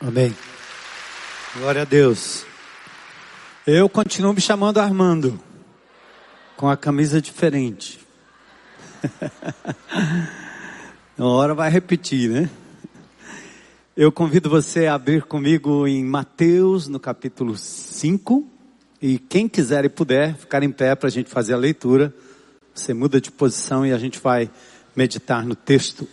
Amém. Glória a Deus. Eu continuo me chamando Armando, com a camisa diferente. Uma hora vai repetir, né? Eu convido você a abrir comigo em Mateus, no capítulo 5. E quem quiser e puder ficar em pé para a gente fazer a leitura, você muda de posição e a gente vai meditar no texto.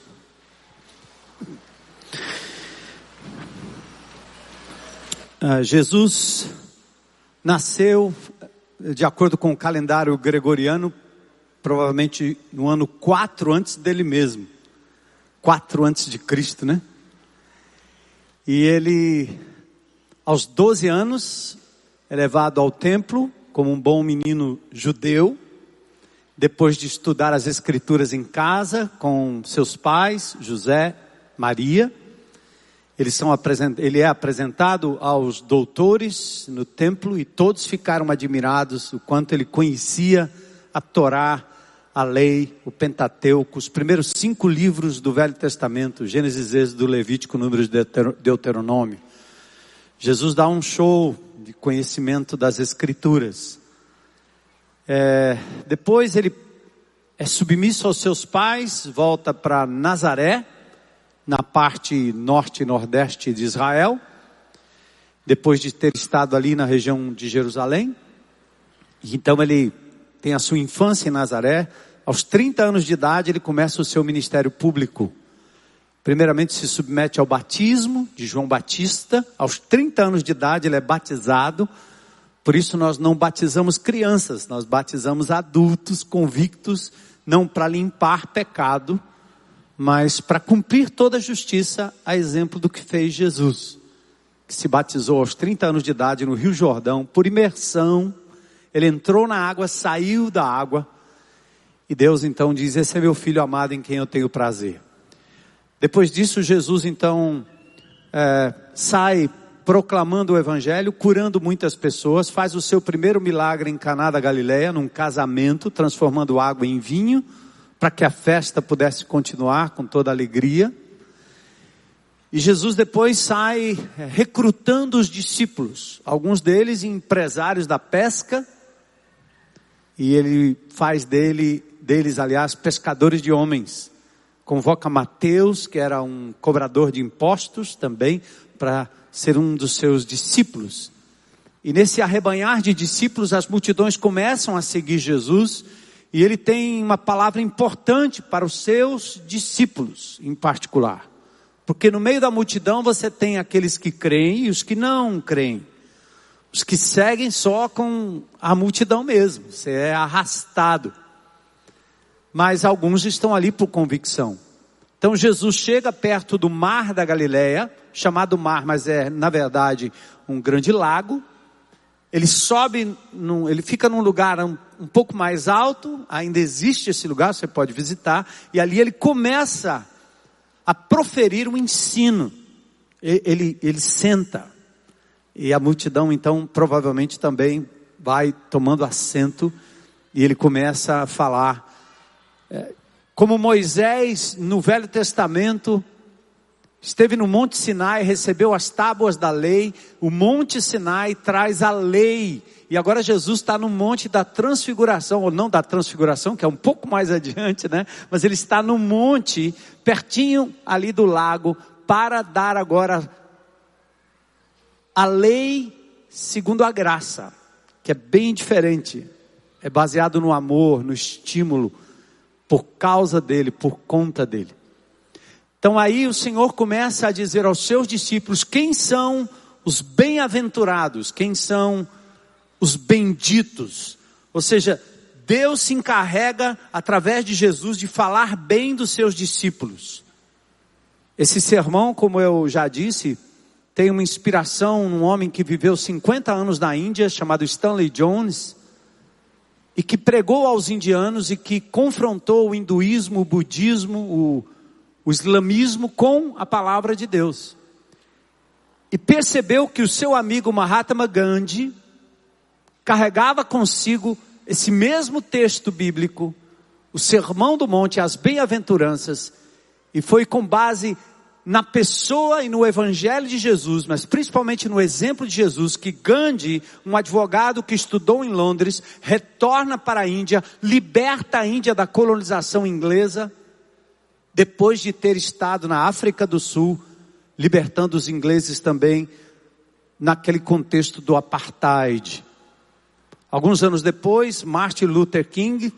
Uh, Jesus nasceu, de acordo com o calendário gregoriano, provavelmente no ano 4 antes dele mesmo. 4 antes de Cristo, né? E ele, aos 12 anos, é levado ao templo como um bom menino judeu, depois de estudar as escrituras em casa com seus pais, José, Maria. Ele é apresentado aos doutores no templo e todos ficaram admirados o quanto ele conhecia a Torá, a lei, o Pentateuco, os primeiros cinco livros do Velho Testamento, Gênesis, Êxodo, Levítico, Números, Deuteronômio. Jesus dá um show de conhecimento das Escrituras. É, depois ele é submisso aos seus pais, volta para Nazaré, na parte norte e nordeste de Israel, depois de ter estado ali na região de Jerusalém. Então ele tem a sua infância em Nazaré. Aos 30 anos de idade ele começa o seu ministério público. Primeiramente se submete ao batismo de João Batista. Aos 30 anos de idade ele é batizado. Por isso nós não batizamos crianças, nós batizamos adultos convictos, não para limpar pecado, mas para cumprir toda a justiça, a exemplo do que fez Jesus, que se batizou aos 30 anos de idade no Rio Jordão, por imersão, ele entrou na água, saiu da água, e Deus então diz: Esse é meu filho amado em quem eu tenho prazer. Depois disso, Jesus então é, sai proclamando o Evangelho, curando muitas pessoas, faz o seu primeiro milagre em Caná da Galileia, num casamento, transformando água em vinho para que a festa pudesse continuar com toda alegria. E Jesus depois sai é, recrutando os discípulos, alguns deles empresários da pesca, e ele faz dele, deles, aliás, pescadores de homens. Convoca Mateus, que era um cobrador de impostos também, para ser um dos seus discípulos. E nesse arrebanhar de discípulos, as multidões começam a seguir Jesus e ele tem uma palavra importante para os seus discípulos, em particular. Porque no meio da multidão você tem aqueles que creem e os que não creem. Os que seguem só com a multidão mesmo. Você é arrastado. Mas alguns estão ali por convicção. Então Jesus chega perto do mar da Galileia, chamado mar, mas é na verdade um grande lago, ele sobe, num, ele fica num lugar um, um pouco mais alto, ainda existe esse lugar, você pode visitar, e ali ele começa a proferir um ensino. Ele, ele, ele senta, e a multidão então provavelmente também vai tomando assento, e ele começa a falar. É, como Moisés no Velho Testamento esteve no Monte Sinai, recebeu as tábuas da lei, o Monte Sinai traz a lei, e agora Jesus está no Monte da Transfiguração, ou não da Transfiguração, que é um pouco mais adiante, né? Mas ele está no monte, pertinho ali do lago, para dar agora a lei segundo a graça, que é bem diferente, é baseado no amor, no estímulo, por causa dele, por conta dele. Então aí o Senhor começa a dizer aos seus discípulos quem são os bem-aventurados, quem são os benditos. Ou seja, Deus se encarrega através de Jesus de falar bem dos seus discípulos. Esse sermão, como eu já disse, tem uma inspiração num homem que viveu 50 anos na Índia, chamado Stanley Jones, e que pregou aos indianos e que confrontou o hinduísmo, o budismo, o o islamismo com a palavra de Deus. E percebeu que o seu amigo Mahatma Gandhi carregava consigo esse mesmo texto bíblico, o Sermão do Monte, as Bem-aventuranças, e foi com base na pessoa e no evangelho de Jesus, mas principalmente no exemplo de Jesus, que Gandhi, um advogado que estudou em Londres, retorna para a Índia, liberta a Índia da colonização inglesa, depois de ter estado na África do Sul, libertando os ingleses também naquele contexto do apartheid. Alguns anos depois, Martin Luther King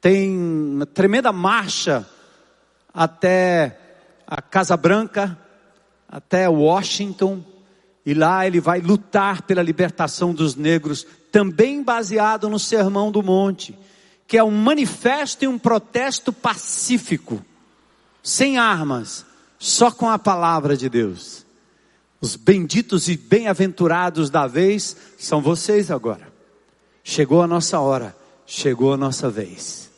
tem uma tremenda marcha até a Casa Branca, até Washington, e lá ele vai lutar pela libertação dos negros, também baseado no Sermão do Monte, que é um manifesto e um protesto pacífico, sem armas, só com a palavra de Deus. Os benditos e bem-aventurados da vez são vocês agora. Chegou a nossa hora, chegou a nossa vez.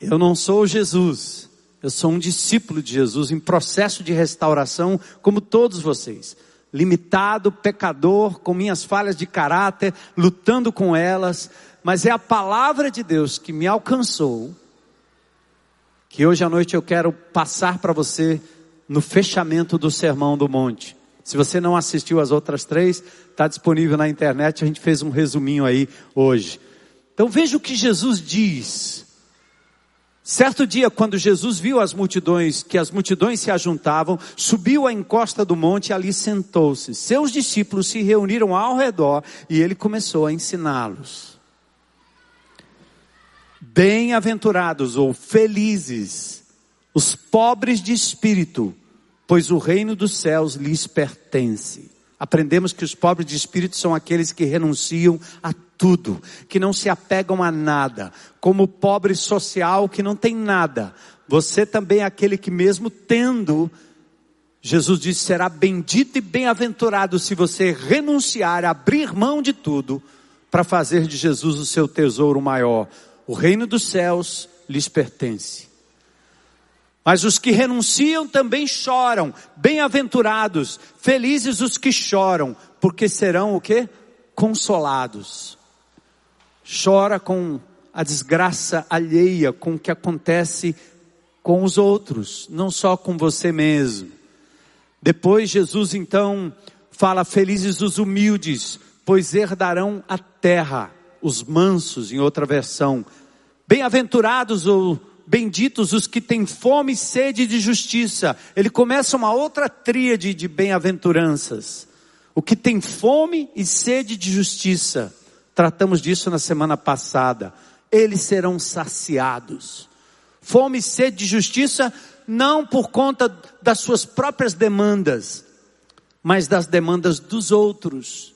Eu não sou Jesus, eu sou um discípulo de Jesus em processo de restauração, como todos vocês. Limitado, pecador, com minhas falhas de caráter, lutando com elas, mas é a palavra de Deus que me alcançou, que hoje à noite eu quero passar para você no fechamento do Sermão do Monte. Se você não assistiu as outras três, está disponível na internet, a gente fez um resuminho aí hoje. Então veja o que Jesus diz Certo dia, quando Jesus viu as multidões, que as multidões se ajuntavam, subiu à encosta do monte e ali sentou-se. Seus discípulos se reuniram ao redor e ele começou a ensiná-los. Bem-aventurados ou felizes os pobres de espírito, pois o reino dos céus lhes pertence. Aprendemos que os pobres de espírito são aqueles que renunciam a tudo, que não se apegam a nada, como o pobre social que não tem nada. Você também é aquele que mesmo tendo, Jesus disse, será bendito e bem-aventurado se você renunciar, abrir mão de tudo, para fazer de Jesus o seu tesouro maior. O reino dos céus lhes pertence. Mas os que renunciam também choram. Bem-aventurados, felizes os que choram, porque serão o que? Consolados. Chora com a desgraça alheia, com o que acontece com os outros, não só com você mesmo. Depois Jesus então fala: Felizes os humildes, pois herdarão a terra. Os mansos, em outra versão. Bem-aventurados ou benditos os que têm fome e sede de justiça. Ele começa uma outra tríade de bem-aventuranças. O que tem fome e sede de justiça. Tratamos disso na semana passada. Eles serão saciados. Fome e sede de justiça não por conta das suas próprias demandas, mas das demandas dos outros,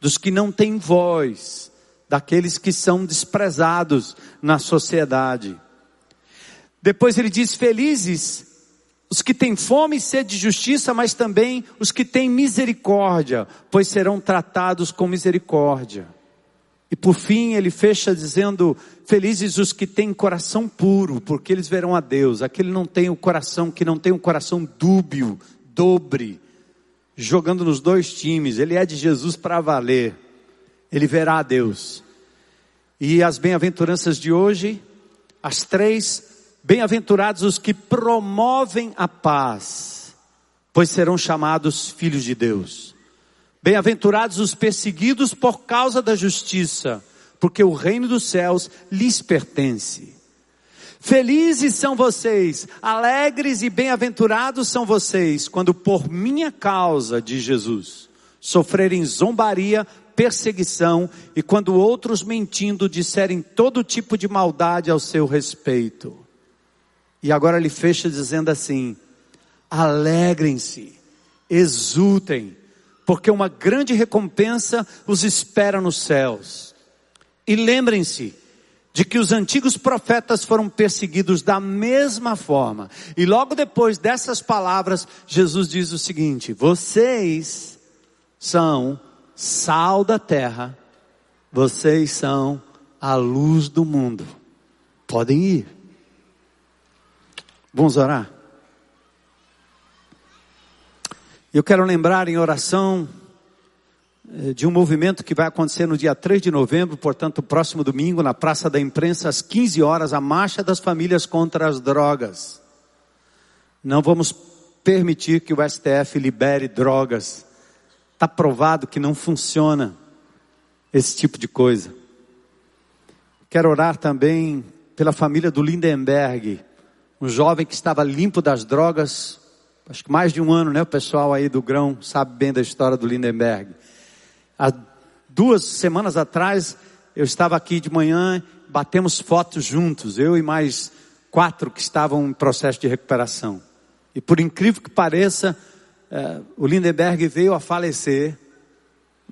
dos que não têm voz, daqueles que são desprezados na sociedade. Depois ele diz: Felizes os que têm fome e sede de justiça, mas também os que têm misericórdia, pois serão tratados com misericórdia. E por fim ele fecha dizendo: Felizes os que têm coração puro, porque eles verão a Deus. Aquele não tem o coração, que não tem um coração dúbio, dobre, jogando nos dois times. Ele é de Jesus para valer. Ele verá a Deus. E as bem-aventuranças de hoje, as três Bem-aventurados os que promovem a paz, pois serão chamados filhos de Deus. Bem-aventurados os perseguidos por causa da justiça, porque o reino dos céus lhes pertence. Felizes são vocês, alegres e bem-aventurados são vocês, quando por minha causa, de Jesus, sofrerem zombaria, perseguição e quando outros mentindo disserem todo tipo de maldade ao seu respeito. E agora ele fecha dizendo assim: alegrem-se, exultem, porque uma grande recompensa os espera nos céus. E lembrem-se de que os antigos profetas foram perseguidos da mesma forma. E logo depois dessas palavras, Jesus diz o seguinte: vocês são sal da terra, vocês são a luz do mundo. Podem ir. Vamos orar? Eu quero lembrar em oração eh, de um movimento que vai acontecer no dia 3 de novembro, portanto, próximo domingo, na Praça da Imprensa, às 15 horas, a Marcha das Famílias contra as Drogas. Não vamos permitir que o STF libere drogas. Está provado que não funciona esse tipo de coisa. Quero orar também pela família do Lindenberg, um jovem que estava limpo das drogas, acho que mais de um ano, né? O pessoal aí do grão sabe bem da história do Lindenberg. Há duas semanas atrás, eu estava aqui de manhã, batemos fotos juntos, eu e mais quatro que estavam em processo de recuperação. E por incrível que pareça, é, o Lindenberg veio a falecer.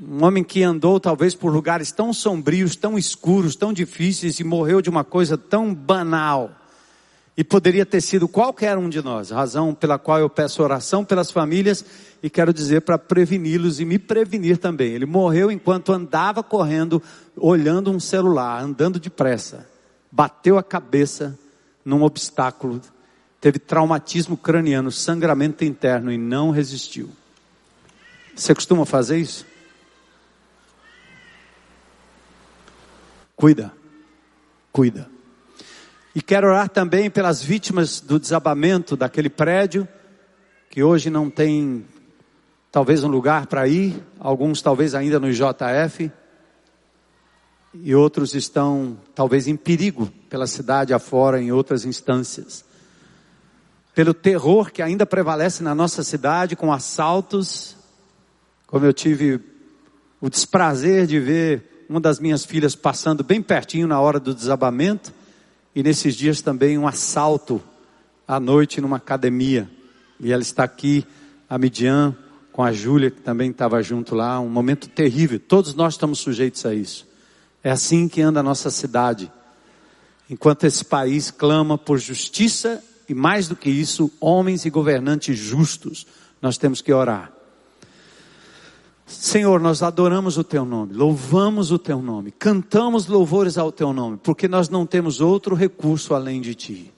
Um homem que andou talvez por lugares tão sombrios, tão escuros, tão difíceis e morreu de uma coisa tão banal. E poderia ter sido qualquer um de nós, razão pela qual eu peço oração pelas famílias e quero dizer para preveni-los e me prevenir também. Ele morreu enquanto andava correndo, olhando um celular, andando depressa. Bateu a cabeça num obstáculo teve traumatismo craniano, sangramento interno e não resistiu. Você costuma fazer isso? Cuida, cuida. E quero orar também pelas vítimas do desabamento daquele prédio, que hoje não tem talvez um lugar para ir, alguns talvez ainda no JF, e outros estão talvez em perigo pela cidade afora em outras instâncias pelo terror que ainda prevalece na nossa cidade, com assaltos, como eu tive o desprazer de ver uma das minhas filhas passando bem pertinho na hora do desabamento, e nesses dias também um assalto à noite numa academia. E ela está aqui, a Midian, com a Júlia, que também estava junto lá, um momento terrível. Todos nós estamos sujeitos a isso. É assim que anda a nossa cidade. Enquanto esse país clama por justiça e mais do que isso, homens e governantes justos, nós temos que orar. Senhor, nós adoramos o Teu nome, louvamos o Teu nome, cantamos louvores ao Teu nome, porque nós não temos outro recurso além de Ti.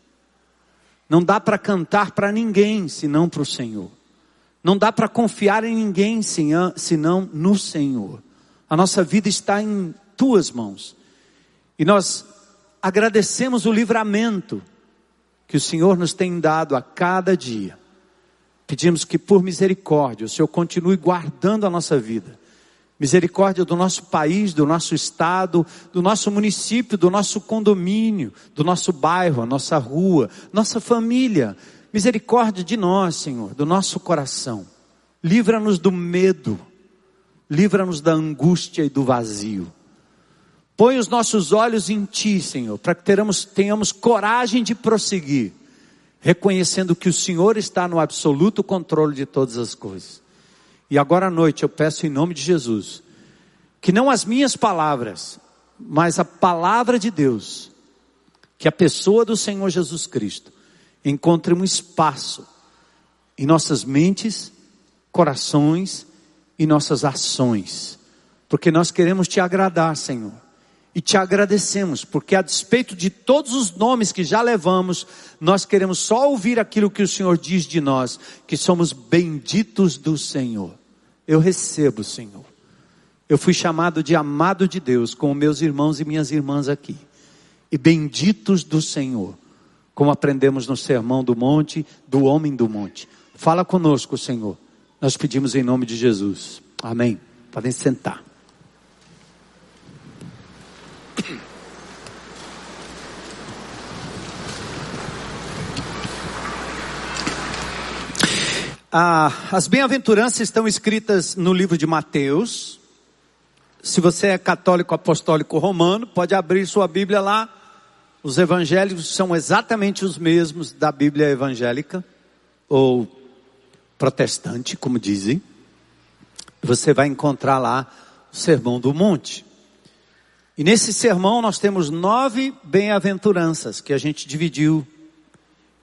Não dá para cantar para ninguém senão para o Senhor. Não dá para confiar em ninguém senão no Senhor. A nossa vida está em Tuas mãos. E nós agradecemos o livramento que o Senhor nos tem dado a cada dia. Pedimos que por misericórdia o Senhor continue guardando a nossa vida. Misericórdia do nosso país, do nosso estado, do nosso município, do nosso condomínio, do nosso bairro, a nossa rua, nossa família. Misericórdia de nós, Senhor, do nosso coração. Livra-nos do medo. Livra-nos da angústia e do vazio. Põe os nossos olhos em Ti, Senhor, para que tenhamos, tenhamos coragem de prosseguir, reconhecendo que o Senhor está no absoluto controle de todas as coisas. E agora à noite eu peço em nome de Jesus, que não as minhas palavras, mas a palavra de Deus, que a pessoa do Senhor Jesus Cristo encontre um espaço em nossas mentes, corações e nossas ações, porque nós queremos te agradar, Senhor e te agradecemos, porque a despeito de todos os nomes que já levamos, nós queremos só ouvir aquilo que o Senhor diz de nós, que somos benditos do Senhor. Eu recebo, Senhor. Eu fui chamado de amado de Deus, com meus irmãos e minhas irmãs aqui. E benditos do Senhor, como aprendemos no sermão do monte, do homem do monte. Fala conosco, Senhor. Nós pedimos em nome de Jesus. Amém. Podem sentar. Ah, as bem-aventuranças estão escritas no livro de Mateus. Se você é católico apostólico romano, pode abrir sua Bíblia lá. Os evangelhos são exatamente os mesmos da Bíblia evangélica, ou protestante, como dizem. Você vai encontrar lá o Sermão do Monte. E nesse sermão nós temos nove bem-aventuranças que a gente dividiu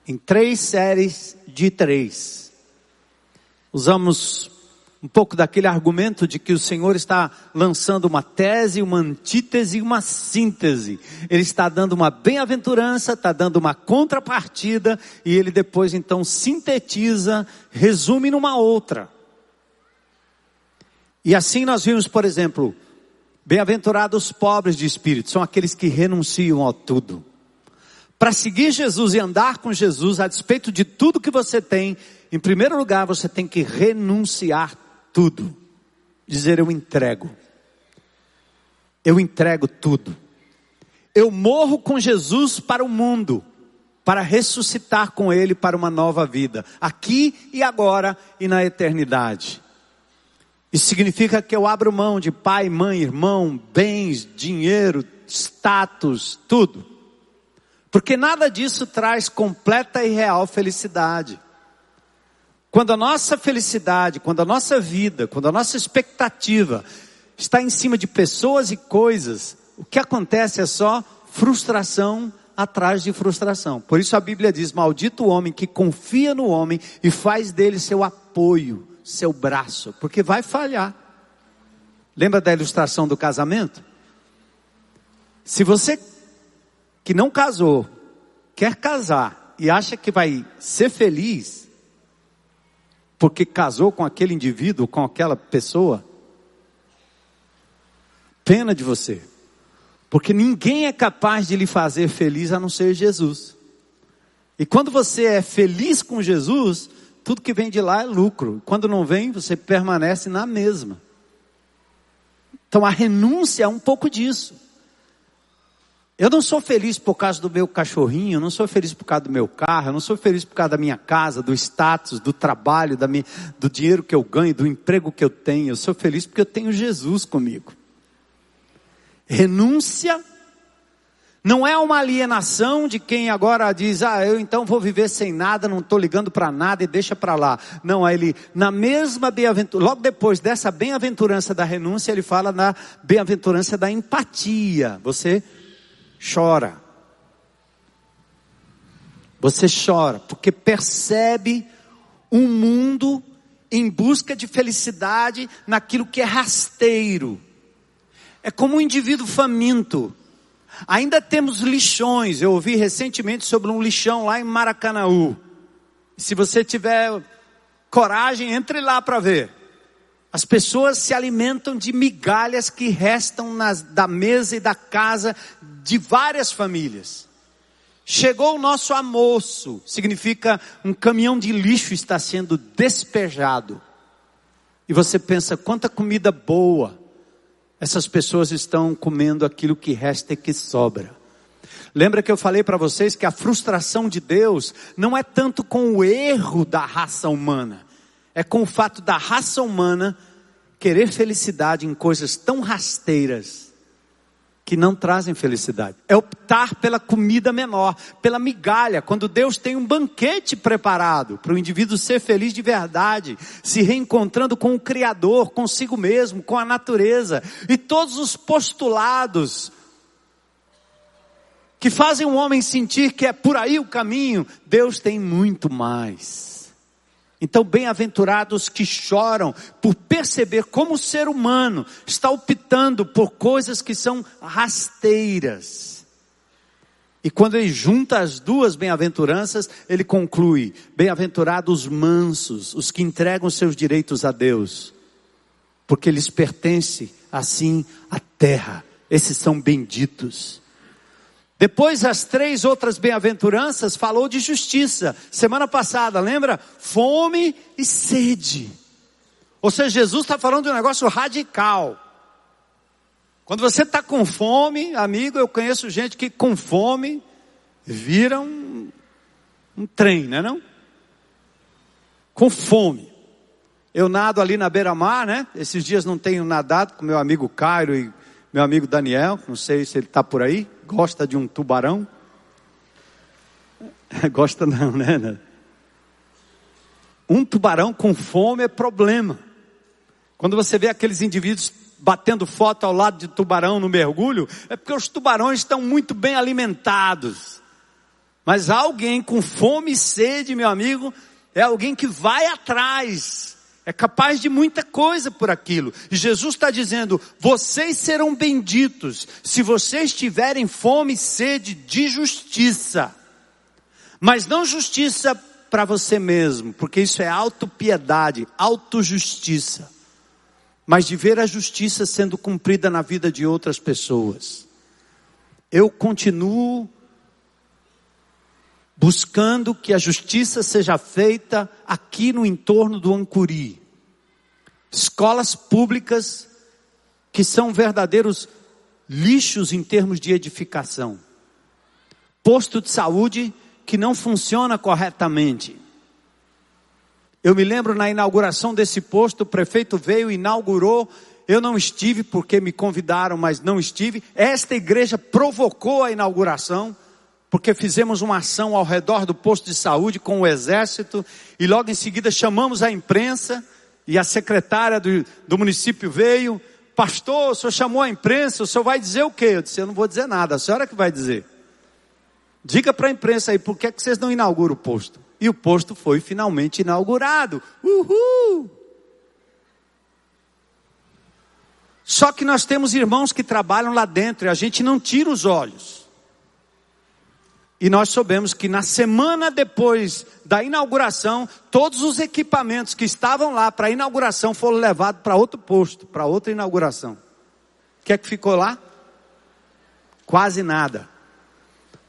em três séries de três usamos um pouco daquele argumento de que o Senhor está lançando uma tese, uma antítese uma síntese. Ele está dando uma bem-aventurança, está dando uma contrapartida e ele depois então sintetiza, resume numa outra. E assim nós vimos, por exemplo, bem-aventurados os pobres de espírito, são aqueles que renunciam a tudo Para seguir Jesus e andar com Jesus, a despeito de tudo que você tem, em primeiro lugar você tem que renunciar tudo. Dizer eu entrego. Eu entrego tudo. Eu morro com Jesus para o mundo, para ressuscitar com Ele para uma nova vida, aqui e agora e na eternidade. Isso significa que eu abro mão de pai, mãe, irmão, bens, dinheiro, status, tudo. Porque nada disso traz completa e real felicidade. Quando a nossa felicidade, quando a nossa vida, quando a nossa expectativa está em cima de pessoas e coisas, o que acontece é só frustração atrás de frustração. Por isso a Bíblia diz: Maldito o homem que confia no homem e faz dele seu apoio, seu braço, porque vai falhar. Lembra da ilustração do casamento? Se você que não casou quer casar e acha que vai ser feliz, porque casou com aquele indivíduo, com aquela pessoa. Pena de você. Porque ninguém é capaz de lhe fazer feliz a não ser Jesus. E quando você é feliz com Jesus, tudo que vem de lá é lucro. Quando não vem, você permanece na mesma. Então a renúncia é um pouco disso. Eu não sou feliz por causa do meu cachorrinho, eu não sou feliz por causa do meu carro, eu não sou feliz por causa da minha casa, do status, do trabalho, da minha, do dinheiro que eu ganho, do emprego que eu tenho. Eu sou feliz porque eu tenho Jesus comigo. Renúncia não é uma alienação de quem agora diz, ah, eu então vou viver sem nada, não estou ligando para nada e deixa para lá. Não, ele, na mesma bem-aventurança, logo depois dessa bem-aventurança da renúncia, ele fala na bem-aventurança da empatia. Você chora. Você chora porque percebe um mundo em busca de felicidade naquilo que é rasteiro. É como um indivíduo faminto. Ainda temos lixões. Eu ouvi recentemente sobre um lixão lá em Maracanaú. Se você tiver coragem, entre lá para ver. As pessoas se alimentam de migalhas que restam nas, da mesa e da casa de várias famílias. Chegou o nosso almoço, significa um caminhão de lixo está sendo despejado. E você pensa, quanta comida boa. Essas pessoas estão comendo aquilo que resta e que sobra. Lembra que eu falei para vocês que a frustração de Deus não é tanto com o erro da raça humana, é com o fato da raça humana querer felicidade em coisas tão rasteiras que não trazem felicidade. É optar pela comida menor, pela migalha, quando Deus tem um banquete preparado para o indivíduo ser feliz de verdade, se reencontrando com o Criador, consigo mesmo, com a natureza, e todos os postulados que fazem o homem sentir que é por aí o caminho, Deus tem muito mais. Então, bem-aventurados que choram por perceber como o ser humano está optando por coisas que são rasteiras. E quando ele junta as duas bem-aventuranças, ele conclui: bem-aventurados mansos, os que entregam seus direitos a Deus, porque lhes pertence assim a terra. Esses são benditos. Depois, as três outras bem-aventuranças falou de justiça. Semana passada, lembra? Fome e sede. Ou seja, Jesus está falando de um negócio radical. Quando você está com fome, amigo, eu conheço gente que com fome vira um, um trem, não é não? Com fome. Eu nado ali na beira-mar, né? Esses dias não tenho nadado com meu amigo Cairo e meu amigo Daniel, não sei se ele está por aí. Gosta de um tubarão? Gosta não, né? Um tubarão com fome é problema. Quando você vê aqueles indivíduos batendo foto ao lado de tubarão no mergulho, é porque os tubarões estão muito bem alimentados. Mas alguém com fome e sede, meu amigo, é alguém que vai atrás é capaz de muita coisa por aquilo. E Jesus está dizendo: vocês serão benditos se vocês tiverem fome e sede de justiça. Mas não justiça para você mesmo, porque isso é autopiedade, autojustiça. Mas de ver a justiça sendo cumprida na vida de outras pessoas. Eu continuo buscando que a justiça seja feita aqui no entorno do Ancuri. Escolas públicas que são verdadeiros lixos em termos de edificação. Posto de saúde que não funciona corretamente. Eu me lembro na inauguração desse posto, o prefeito veio e inaugurou. Eu não estive porque me convidaram, mas não estive. Esta igreja provocou a inauguração porque fizemos uma ação ao redor do posto de saúde com o exército e logo em seguida chamamos a imprensa e a secretária do, do município veio. Pastor, o senhor chamou a imprensa, o senhor vai dizer o quê? Eu disse, eu não vou dizer nada, a senhora que vai dizer. Diga para a imprensa aí, por que, é que vocês não inauguram o posto? E o posto foi finalmente inaugurado. Uhul! Só que nós temos irmãos que trabalham lá dentro e a gente não tira os olhos. E nós soubemos que na semana depois da inauguração, todos os equipamentos que estavam lá para a inauguração foram levados para outro posto, para outra inauguração. O que é que ficou lá? Quase nada.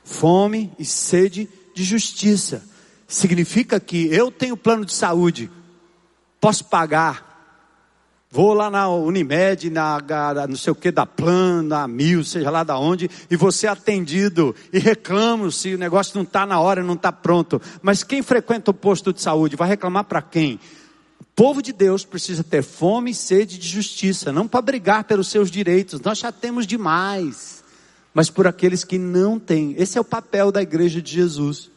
Fome e sede de justiça. Significa que eu tenho plano de saúde, posso pagar, Vou lá na Unimed, na, na não sei o que, da Plan, na Mil, seja lá da onde, e você atendido e reclamo se o negócio não está na hora, não está pronto. Mas quem frequenta o posto de saúde vai reclamar para quem? O povo de Deus precisa ter fome e sede de justiça, não para brigar pelos seus direitos, nós já temos demais, mas por aqueles que não têm. Esse é o papel da igreja de Jesus,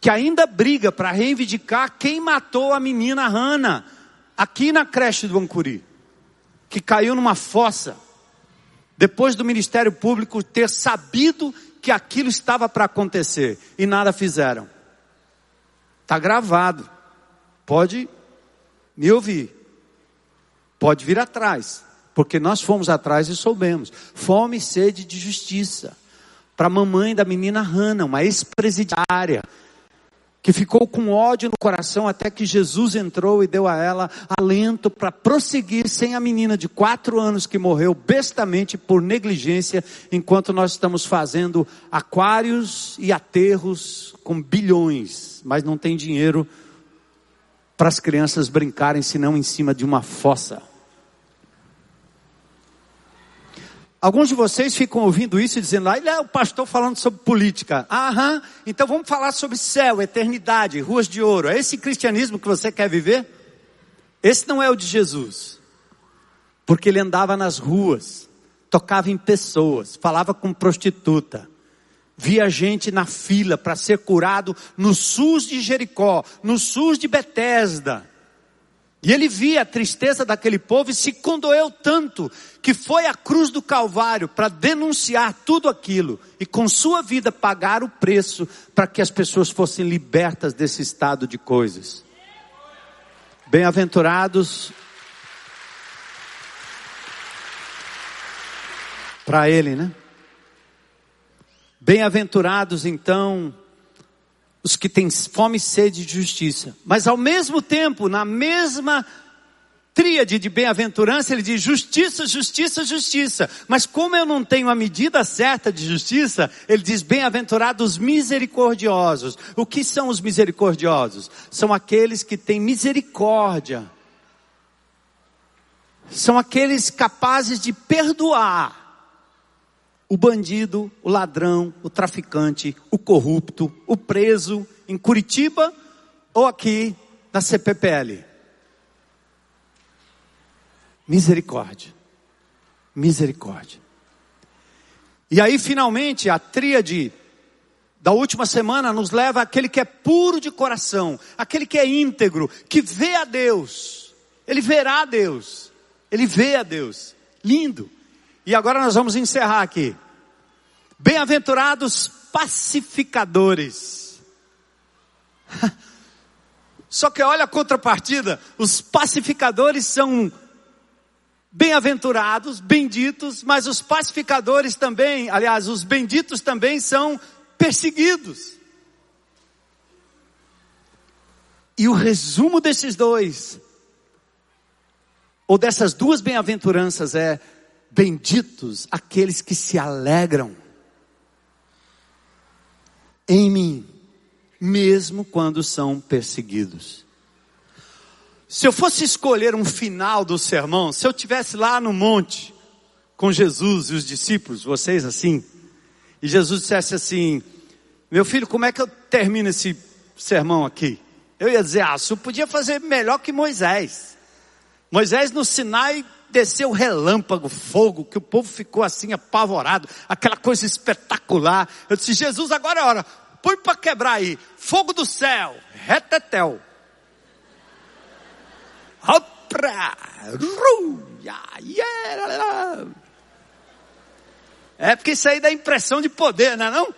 que ainda briga para reivindicar quem matou a menina Hannah aqui na creche do Ancuri, que caiu numa fossa, depois do Ministério Público ter sabido que aquilo estava para acontecer e nada fizeram. Está gravado. Pode me ouvir. Pode vir atrás. Porque nós fomos atrás e soubemos. Fome e sede de justiça. Para a mamãe da menina Hannah, uma ex-presidiária, que ficou com ódio no coração até que Jesus entrou e deu a ela alento para prosseguir sem a menina de quatro anos que morreu bestamente por negligência, enquanto nós estamos fazendo aquários e aterros com bilhões, mas não tem dinheiro para as crianças brincarem senão em cima de uma fossa. Alguns de vocês ficam ouvindo isso e dizendo, ah, ele é o pastor falando sobre política. Aham, então vamos falar sobre céu, eternidade, ruas de ouro. É esse cristianismo que você quer viver? Esse não é o de Jesus. Porque ele andava nas ruas, tocava em pessoas, falava com prostituta, via gente na fila para ser curado no SUS de Jericó, no SUS de Betesda. E ele via a tristeza daquele povo e se condoeu tanto que foi à cruz do Calvário para denunciar tudo aquilo e com sua vida pagar o preço para que as pessoas fossem libertas desse estado de coisas. Bem-aventurados para ele, né? Bem-aventurados então os que têm fome e sede de justiça. Mas ao mesmo tempo, na mesma tríade de bem-aventurança, ele diz justiça, justiça, justiça. Mas como eu não tenho a medida certa de justiça, ele diz bem-aventurados misericordiosos. O que são os misericordiosos? São aqueles que têm misericórdia. São aqueles capazes de perdoar o bandido, o ladrão, o traficante, o corrupto, o preso em Curitiba ou aqui na CPPL. Misericórdia. Misericórdia. E aí, finalmente, a tríade da última semana nos leva àquele que é puro de coração, aquele que é íntegro, que vê a Deus. Ele verá a Deus. Ele vê a Deus. Lindo. E agora nós vamos encerrar aqui. Bem-aventurados pacificadores. Só que olha a contrapartida: os pacificadores são bem-aventurados, benditos, mas os pacificadores também, aliás, os benditos também são perseguidos. E o resumo desses dois, ou dessas duas bem-aventuranças, é: Benditos aqueles que se alegram em mim. mesmo quando são perseguidos. Se eu fosse escolher um final do sermão, se eu tivesse lá no monte com Jesus e os discípulos, vocês assim, e Jesus dissesse assim: Meu filho, como é que eu termino esse sermão aqui? Eu ia dizer: Ah, você podia fazer melhor que Moisés. Moisés no Sinai desceu relâmpago, fogo, que o povo ficou assim apavorado, aquela coisa espetacular. Eu disse: Jesus, agora é hora, põe para quebrar aí, fogo do céu, retetel. É porque isso aí dá impressão de poder, não é não?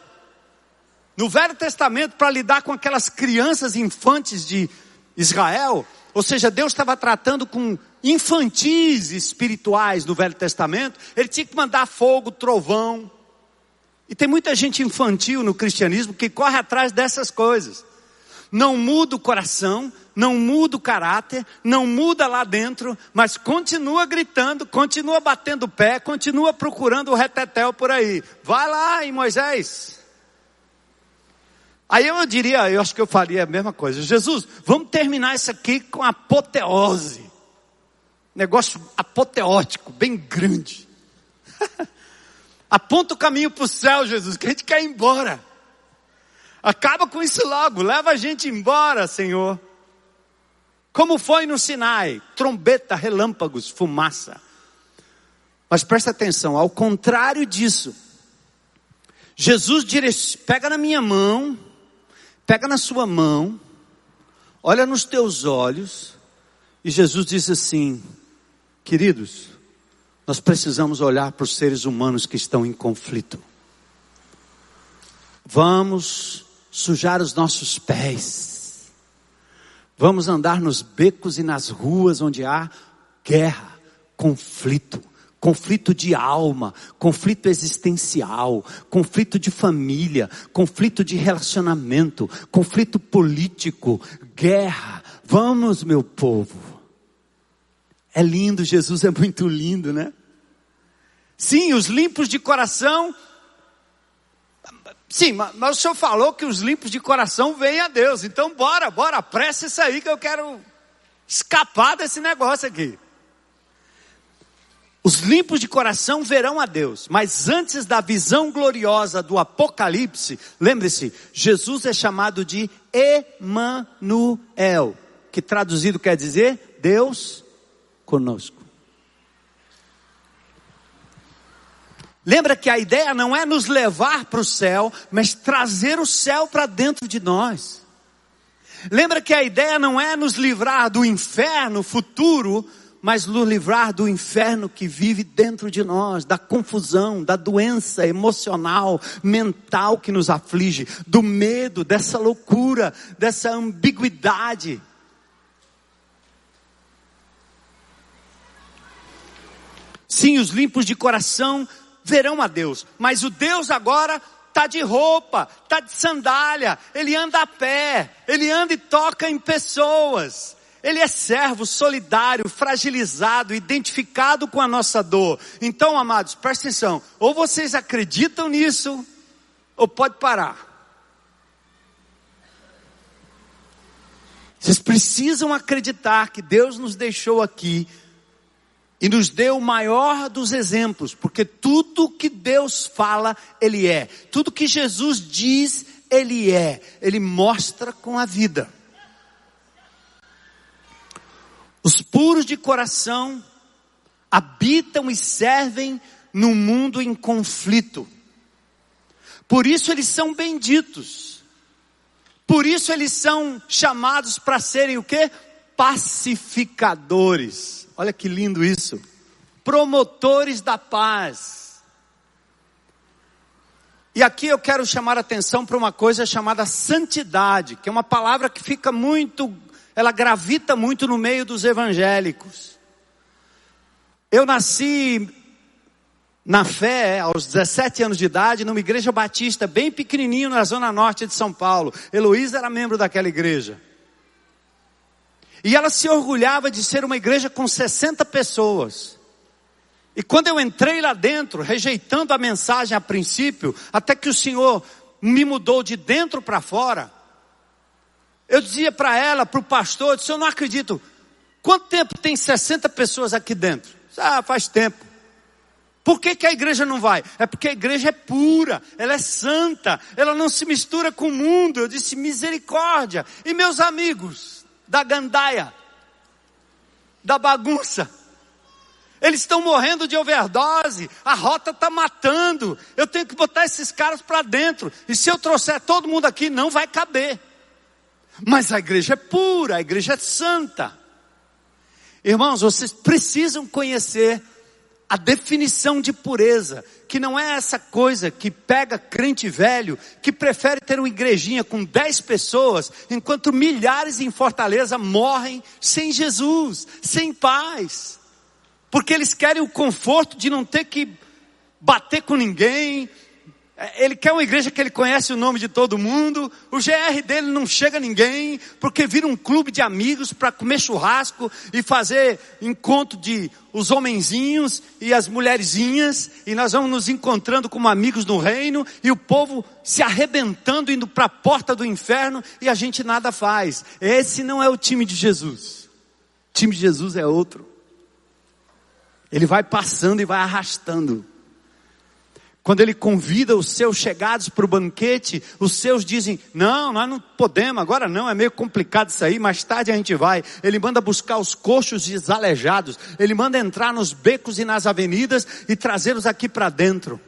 No Velho Testamento, para lidar com aquelas crianças infantes de Israel, ou seja, Deus estava tratando com infantis espirituais no Velho Testamento, ele tinha que mandar fogo, trovão. E tem muita gente infantil no cristianismo que corre atrás dessas coisas. Não muda o coração, não muda o caráter, não muda lá dentro, mas continua gritando, continua batendo o pé, continua procurando o retetel por aí. Vai lá em Moisés. Aí eu diria, eu acho que eu faria a mesma coisa. Jesus, vamos terminar isso aqui com apoteose. Negócio apoteótico, bem grande. Aponta o caminho para o céu, Jesus, que a gente quer ir embora. Acaba com isso logo, leva a gente embora, Senhor. Como foi no Sinai? Trombeta, relâmpagos, fumaça. Mas presta atenção, ao contrário disso, Jesus pega na minha mão, pega na sua mão, olha nos teus olhos, e Jesus diz assim: queridos, nós precisamos olhar para os seres humanos que estão em conflito. Vamos sujar os nossos pés Vamos andar nos becos e nas ruas onde há guerra, conflito, conflito de alma, conflito existencial, conflito de família, conflito de relacionamento, conflito político, guerra. Vamos, meu povo. É lindo, Jesus é muito lindo, né? Sim, os limpos de coração Sim, mas o senhor falou que os limpos de coração vêm a Deus. Então bora, bora, apressa isso aí que eu quero escapar desse negócio aqui. Os limpos de coração verão a Deus, mas antes da visão gloriosa do Apocalipse, lembre-se, Jesus é chamado de Emanuel, que traduzido quer dizer Deus conosco. Lembra que a ideia não é nos levar para o céu, mas trazer o céu para dentro de nós. Lembra que a ideia não é nos livrar do inferno futuro, mas nos livrar do inferno que vive dentro de nós, da confusão, da doença emocional, mental que nos aflige, do medo, dessa loucura, dessa ambiguidade. Sim, os limpos de coração verão a Deus. Mas o Deus agora está de roupa, está de sandália, ele anda a pé, ele anda e toca em pessoas. Ele é servo, solidário, fragilizado, identificado com a nossa dor. Então, amados, presta atenção. Ou vocês acreditam nisso, ou pode parar. Vocês precisam acreditar que Deus nos deixou aqui e nos deu o maior dos exemplos, porque tudo que Deus fala, Ele é. Tudo que Jesus diz, Ele é. Ele mostra com a vida. Os puros de coração habitam e servem num mundo em conflito. Por isso eles são benditos. Por isso eles são chamados para serem o que? Pacificadores. Olha que lindo isso. Promotores da paz. E aqui eu quero chamar a atenção para uma coisa chamada santidade, que é uma palavra que fica muito, ela gravita muito no meio dos evangélicos. Eu nasci na fé, aos 17 anos de idade, numa igreja batista bem pequenininho na zona norte de São Paulo. Heloísa era membro daquela igreja. E ela se orgulhava de ser uma igreja com 60 pessoas. E quando eu entrei lá dentro, rejeitando a mensagem a princípio, até que o Senhor me mudou de dentro para fora, Eu dizia para ela, para o pastor, eu disse, eu não acredito. Quanto tempo tem 60 pessoas aqui dentro? Ah, faz tempo. Por que, que a igreja não vai? É porque a igreja é pura, ela é santa, ela não se mistura com o mundo. Eu disse misericórdia. E meus amigos da gandaia, da bagunça, eles estão morrendo de overdose, a rota está matando. Eu tenho que botar esses caras para dentro. E se eu trouxer todo mundo aqui, não vai caber. Mas a igreja é pura, a igreja é santa. Irmãos, vocês precisam conhecer a definição de pureza, que não é essa coisa que pega crente velho, que prefere ter uma igrejinha com dez pessoas, enquanto milhares em Fortaleza morrem sem Jesus, sem paz. Porque eles querem o conforto de não ter que bater com ninguém, ele quer uma igreja que ele conhece o nome de todo mundo. O GR dele não chega a ninguém, porque vira um clube de amigos para comer churrasco e fazer encontro de os homenzinhos e as mulherzinhas. E nós vamos nos encontrando como amigos no reino e o povo se arrebentando, indo para a porta do inferno e a gente nada faz. Esse não é o time de Jesus. O time de Jesus é outro. Ele vai passando e vai arrastando. Quando ele convida os seus chegados para o banquete, os seus dizem: Não, nós não podemos, agora não, é meio complicado isso aí, mais tarde a gente vai. Ele manda buscar os coxos e os aleijados, ele manda entrar nos becos e nas avenidas e trazê-los aqui para dentro.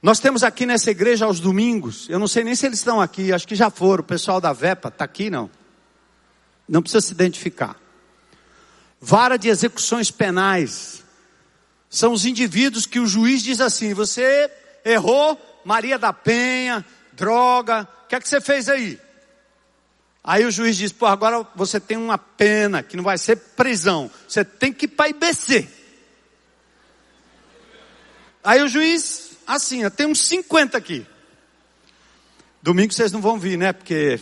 Nós temos aqui nessa igreja aos domingos, eu não sei nem se eles estão aqui, acho que já foram, o pessoal da VEPA está aqui não? Não precisa se identificar. Vara de execuções penais são os indivíduos que o juiz diz assim: você errou, Maria da Penha, droga, o que é que você fez aí? Aí o juiz diz: pô, agora você tem uma pena que não vai ser prisão, você tem que ir para IBC. Aí o juiz, assim, tem uns 50 aqui. Domingo vocês não vão vir, né? Porque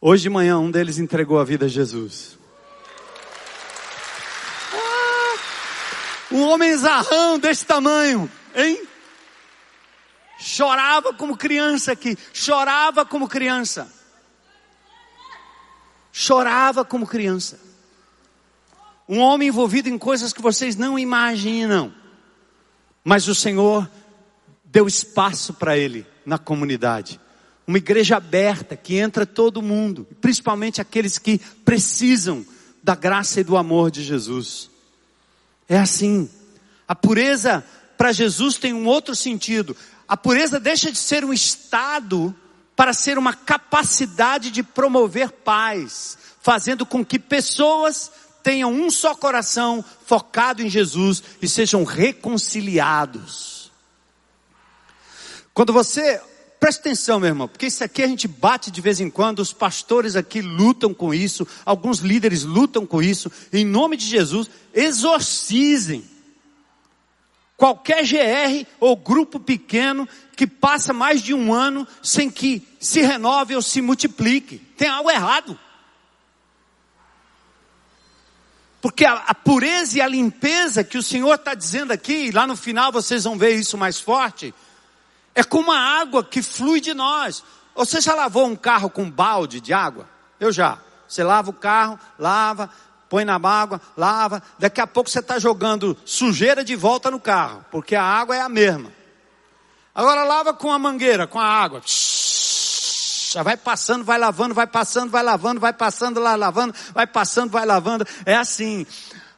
Hoje de manhã um deles entregou a vida a Jesus. Um homem zarrão desse tamanho, hein? Chorava como criança aqui, chorava como criança. Chorava como criança. Um homem envolvido em coisas que vocês não imaginam. Mas o Senhor deu espaço para ele na comunidade uma igreja aberta que entra todo mundo, principalmente aqueles que precisam da graça e do amor de Jesus. É assim. A pureza para Jesus tem um outro sentido. A pureza deixa de ser um estado para ser uma capacidade de promover paz, fazendo com que pessoas tenham um só coração focado em Jesus e sejam reconciliados. Quando você Presta atenção, meu irmão, porque isso aqui a gente bate de vez em quando, os pastores aqui lutam com isso, alguns líderes lutam com isso. Em nome de Jesus, exorcizem qualquer GR ou grupo pequeno que passa mais de um ano sem que se renove ou se multiplique. Tem algo errado. Porque a, a pureza e a limpeza que o Senhor está dizendo aqui, lá no final vocês vão ver isso mais forte é como a água que flui de nós. Você já lavou um carro com balde de água? Eu já. Você lava o carro, lava, põe na água, lava. Daqui a pouco você está jogando sujeira de volta no carro, porque a água é a mesma. Agora lava com a mangueira, com a água. Já vai passando, vai lavando, vai passando, vai lavando, vai passando, lá lavando, vai passando, vai lavando. É assim.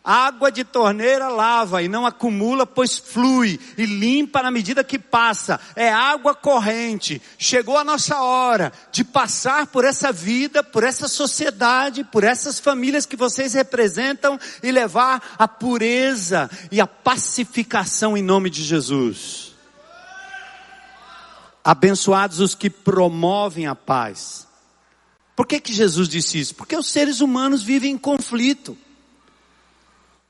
Água de torneira lava e não acumula, pois flui e limpa na medida que passa. É água corrente. Chegou a nossa hora de passar por essa vida, por essa sociedade, por essas famílias que vocês representam e levar a pureza e a pacificação em nome de Jesus. Abençoados os que promovem a paz. Por que que Jesus disse isso? Porque os seres humanos vivem em conflito.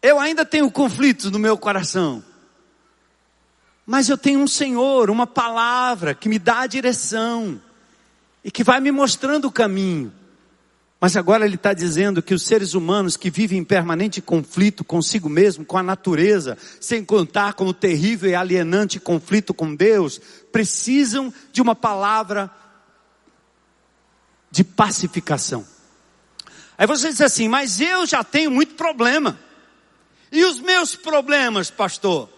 Eu ainda tenho conflitos no meu coração. Mas eu tenho um Senhor, uma palavra que me dá a direção e que vai me mostrando o caminho. Mas agora ele está dizendo que os seres humanos que vivem em permanente conflito consigo mesmo, com a natureza, sem contar com o terrível e alienante conflito com Deus, precisam de uma palavra de pacificação. Aí você diz assim, mas eu já tenho muito problema. E os meus problemas, pastor?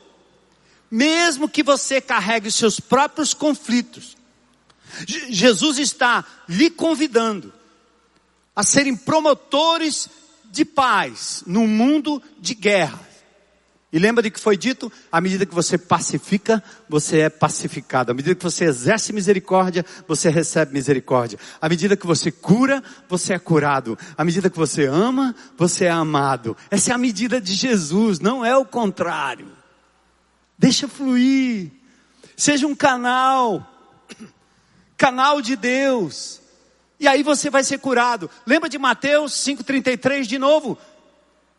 Mesmo que você carregue seus próprios conflitos, Jesus está lhe convidando a serem promotores de paz num mundo de guerra. E lembra de que foi dito? À medida que você pacifica, você é pacificado. À medida que você exerce misericórdia, você recebe misericórdia. À medida que você cura, você é curado. À medida que você ama, você é amado. Essa é a medida de Jesus, não é o contrário. Deixa fluir. Seja um canal. Canal de Deus. E aí você vai ser curado. Lembra de Mateus 5,33 de novo?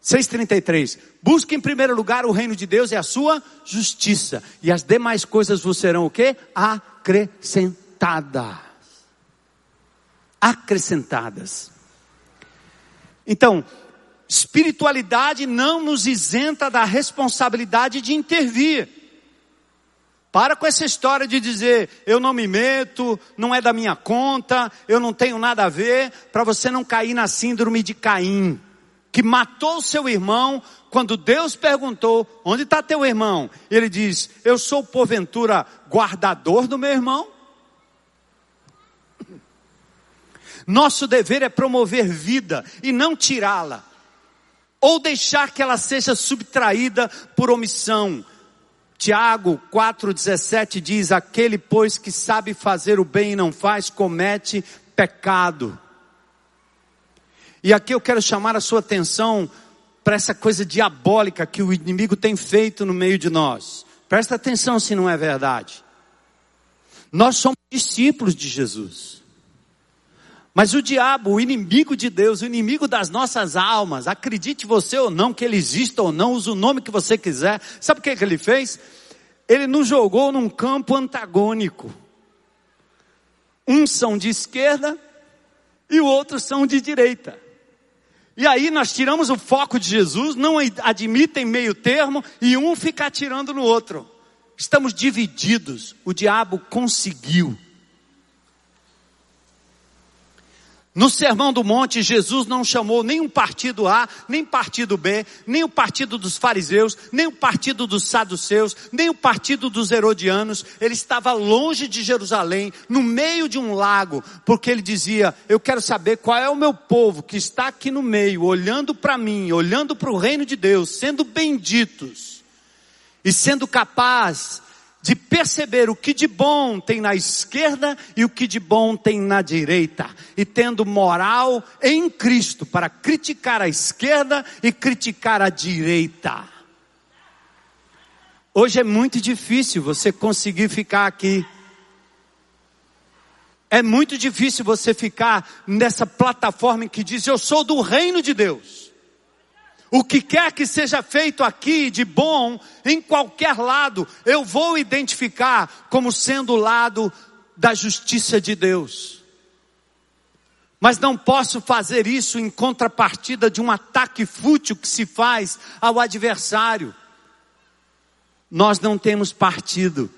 6,33. Busque em primeiro lugar o reino de Deus e a sua justiça. E as demais coisas vos serão o quê? Acrescentadas. Acrescentadas. Então, espiritualidade não nos isenta da responsabilidade de intervir. Para com essa história de dizer, eu não me meto, não é da minha conta, eu não tenho nada a ver, para você não cair na síndrome de Caim, que matou seu irmão quando Deus perguntou: onde está teu irmão? Ele diz: eu sou porventura guardador do meu irmão? Nosso dever é promover vida e não tirá-la, ou deixar que ela seja subtraída por omissão Tiago 4,17 diz: Aquele, pois, que sabe fazer o bem e não faz, comete pecado. E aqui eu quero chamar a sua atenção para essa coisa diabólica que o inimigo tem feito no meio de nós. Presta atenção se não é verdade. Nós somos discípulos de Jesus. Mas o diabo, o inimigo de Deus, o inimigo das nossas almas, acredite você ou não que ele exista ou não, use o nome que você quiser. Sabe o que, que ele fez? Ele nos jogou num campo antagônico. Uns são de esquerda e o outros são de direita. E aí nós tiramos o foco de Jesus, não admitem meio termo e um fica atirando no outro. Estamos divididos. O diabo conseguiu. No Sermão do Monte, Jesus não chamou nem um partido A, nem partido B, nem o partido dos fariseus, nem o partido dos saduceus, nem o partido dos herodianos. Ele estava longe de Jerusalém, no meio de um lago, porque ele dizia: Eu quero saber qual é o meu povo que está aqui no meio, olhando para mim, olhando para o reino de Deus, sendo benditos e sendo capaz de perceber o que de bom tem na esquerda e o que de bom tem na direita, e tendo moral em Cristo para criticar a esquerda e criticar a direita. Hoje é muito difícil você conseguir ficar aqui. É muito difícil você ficar nessa plataforma que diz: Eu sou do reino de Deus. O que quer que seja feito aqui de bom, em qualquer lado, eu vou identificar como sendo o lado da justiça de Deus. Mas não posso fazer isso em contrapartida de um ataque fútil que se faz ao adversário. Nós não temos partido.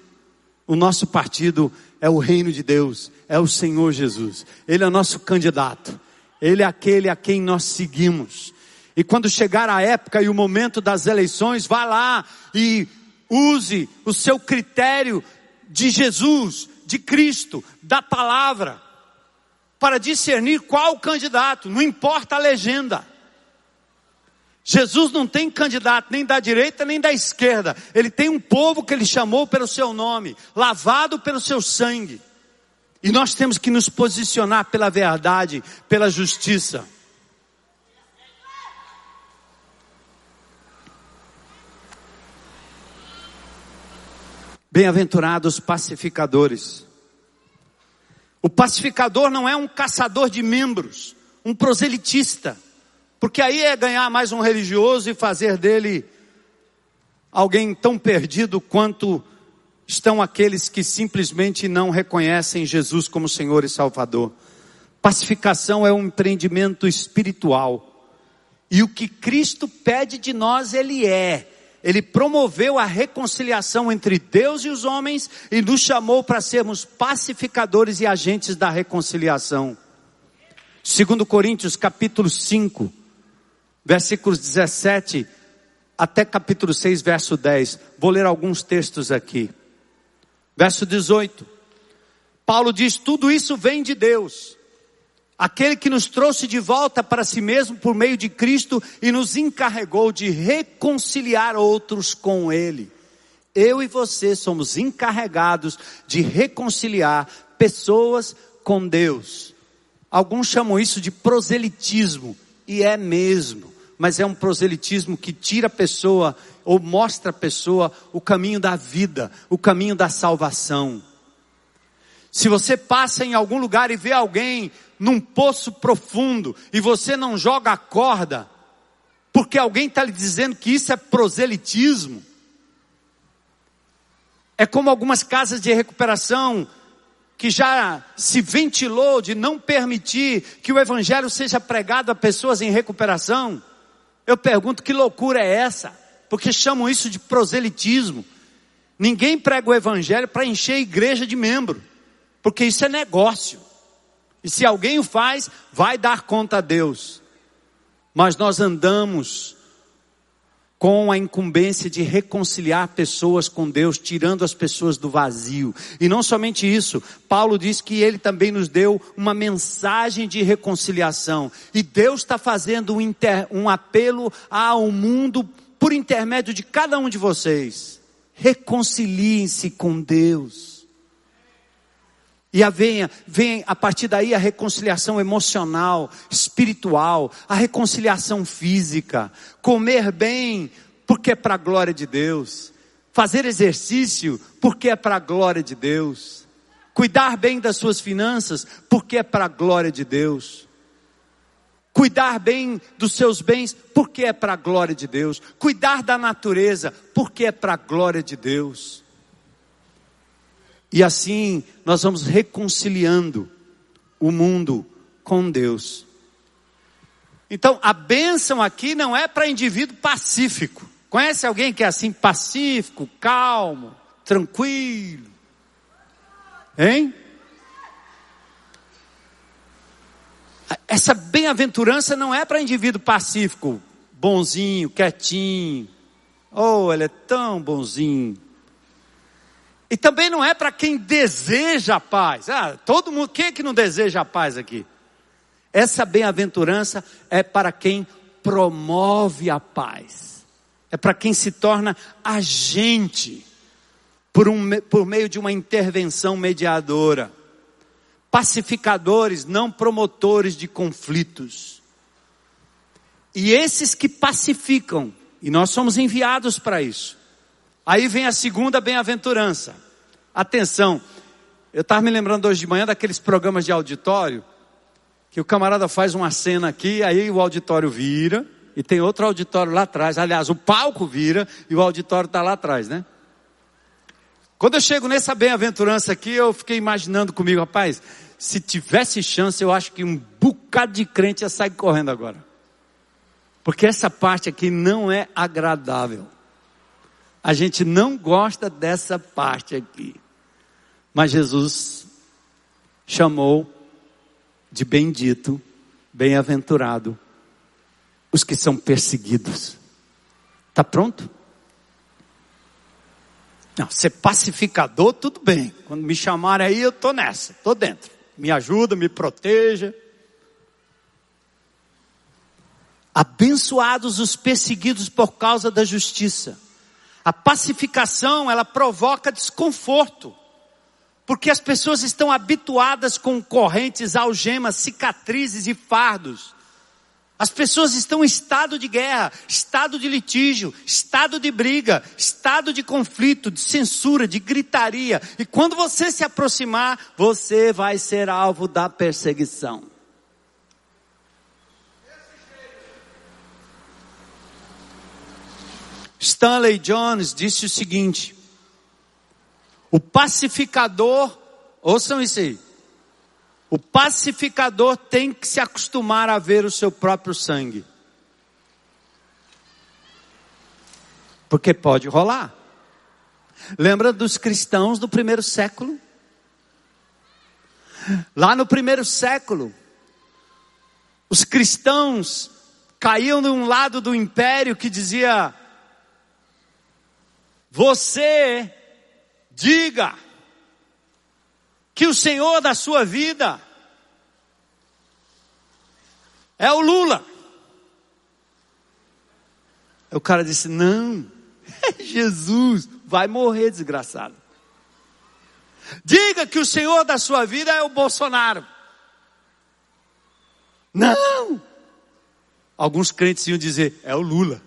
O nosso partido é o reino de Deus, é o Senhor Jesus. Ele é o nosso candidato. Ele é aquele a quem nós seguimos. E quando chegar a época e o momento das eleições, vá lá e use o seu critério de Jesus, de Cristo, da palavra, para discernir qual candidato, não importa a legenda. Jesus não tem candidato nem da direita nem da esquerda, ele tem um povo que ele chamou pelo seu nome, lavado pelo seu sangue. E nós temos que nos posicionar pela verdade, pela justiça. Bem-aventurados pacificadores. O pacificador não é um caçador de membros, um proselitista, porque aí é ganhar mais um religioso e fazer dele alguém tão perdido quanto estão aqueles que simplesmente não reconhecem Jesus como Senhor e Salvador. Pacificação é um empreendimento espiritual. E o que Cristo pede de nós, Ele é. Ele promoveu a reconciliação entre Deus e os homens e nos chamou para sermos pacificadores e agentes da reconciliação. Segundo Coríntios capítulo 5, versículos 17 até capítulo 6, verso 10. Vou ler alguns textos aqui. Verso 18. Paulo diz: tudo isso vem de Deus Aquele que nos trouxe de volta para si mesmo por meio de Cristo e nos encarregou de reconciliar outros com Ele. Eu e você somos encarregados de reconciliar pessoas com Deus. Alguns chamam isso de proselitismo, e é mesmo, mas é um proselitismo que tira a pessoa ou mostra a pessoa o caminho da vida, o caminho da salvação. Se você passa em algum lugar e vê alguém num poço profundo e você não joga a corda, porque alguém está lhe dizendo que isso é proselitismo. É como algumas casas de recuperação que já se ventilou de não permitir que o evangelho seja pregado a pessoas em recuperação. Eu pergunto que loucura é essa? Porque chamam isso de proselitismo. Ninguém prega o evangelho para encher a igreja de membro, porque isso é negócio. E se alguém o faz, vai dar conta a Deus. Mas nós andamos com a incumbência de reconciliar pessoas com Deus, tirando as pessoas do vazio. E não somente isso, Paulo diz que ele também nos deu uma mensagem de reconciliação. E Deus está fazendo um, inter, um apelo ao mundo por intermédio de cada um de vocês. Reconciliem-se com Deus. E a venha, vem a partir daí a reconciliação emocional, espiritual, a reconciliação física, comer bem, porque é para a glória de Deus, fazer exercício, porque é para a glória de Deus, cuidar bem das suas finanças, porque é para a glória de Deus, cuidar bem dos seus bens, porque é para a glória de Deus, cuidar da natureza, porque é para a glória de Deus. E assim nós vamos reconciliando o mundo com Deus. Então, a bênção aqui não é para indivíduo pacífico. Conhece alguém que é assim pacífico, calmo, tranquilo? Hein? Essa bem-aventurança não é para indivíduo pacífico, bonzinho, quietinho. Oh, ele é tão bonzinho. E também não é para quem deseja a paz. Ah, todo mundo, quem é que não deseja a paz aqui? Essa bem-aventurança é para quem promove a paz. É para quem se torna agente por, um, por meio de uma intervenção mediadora. Pacificadores, não promotores de conflitos. E esses que pacificam, e nós somos enviados para isso Aí vem a segunda bem-aventurança. Atenção, eu estava me lembrando hoje de manhã daqueles programas de auditório, que o camarada faz uma cena aqui, aí o auditório vira, e tem outro auditório lá atrás. Aliás, o palco vira e o auditório está lá atrás, né? Quando eu chego nessa bem-aventurança aqui, eu fiquei imaginando comigo, rapaz, se tivesse chance, eu acho que um bocado de crente ia sair correndo agora. Porque essa parte aqui não é agradável. A gente não gosta dessa parte aqui. Mas Jesus chamou de bendito, bem-aventurado os que são perseguidos. Está pronto? Não, ser pacificador, tudo bem. Quando me chamarem aí, eu estou nessa, estou dentro. Me ajuda, me proteja. Abençoados os perseguidos por causa da justiça. A pacificação, ela provoca desconforto. Porque as pessoas estão habituadas com correntes, algemas, cicatrizes e fardos. As pessoas estão em estado de guerra, estado de litígio, estado de briga, estado de conflito, de censura, de gritaria. E quando você se aproximar, você vai ser alvo da perseguição. Stanley Jones disse o seguinte: o pacificador, ouçam isso aí, O pacificador tem que se acostumar a ver o seu próprio sangue. Porque pode rolar. Lembra dos cristãos do primeiro século? Lá no primeiro século, os cristãos caíam de um lado do império que dizia: Você diga que o Senhor da sua vida é o Lula. O cara disse: Não, é Jesus, vai morrer desgraçado. Diga que o Senhor da sua vida é o Bolsonaro. Não! Alguns crentes iam dizer, é o Lula.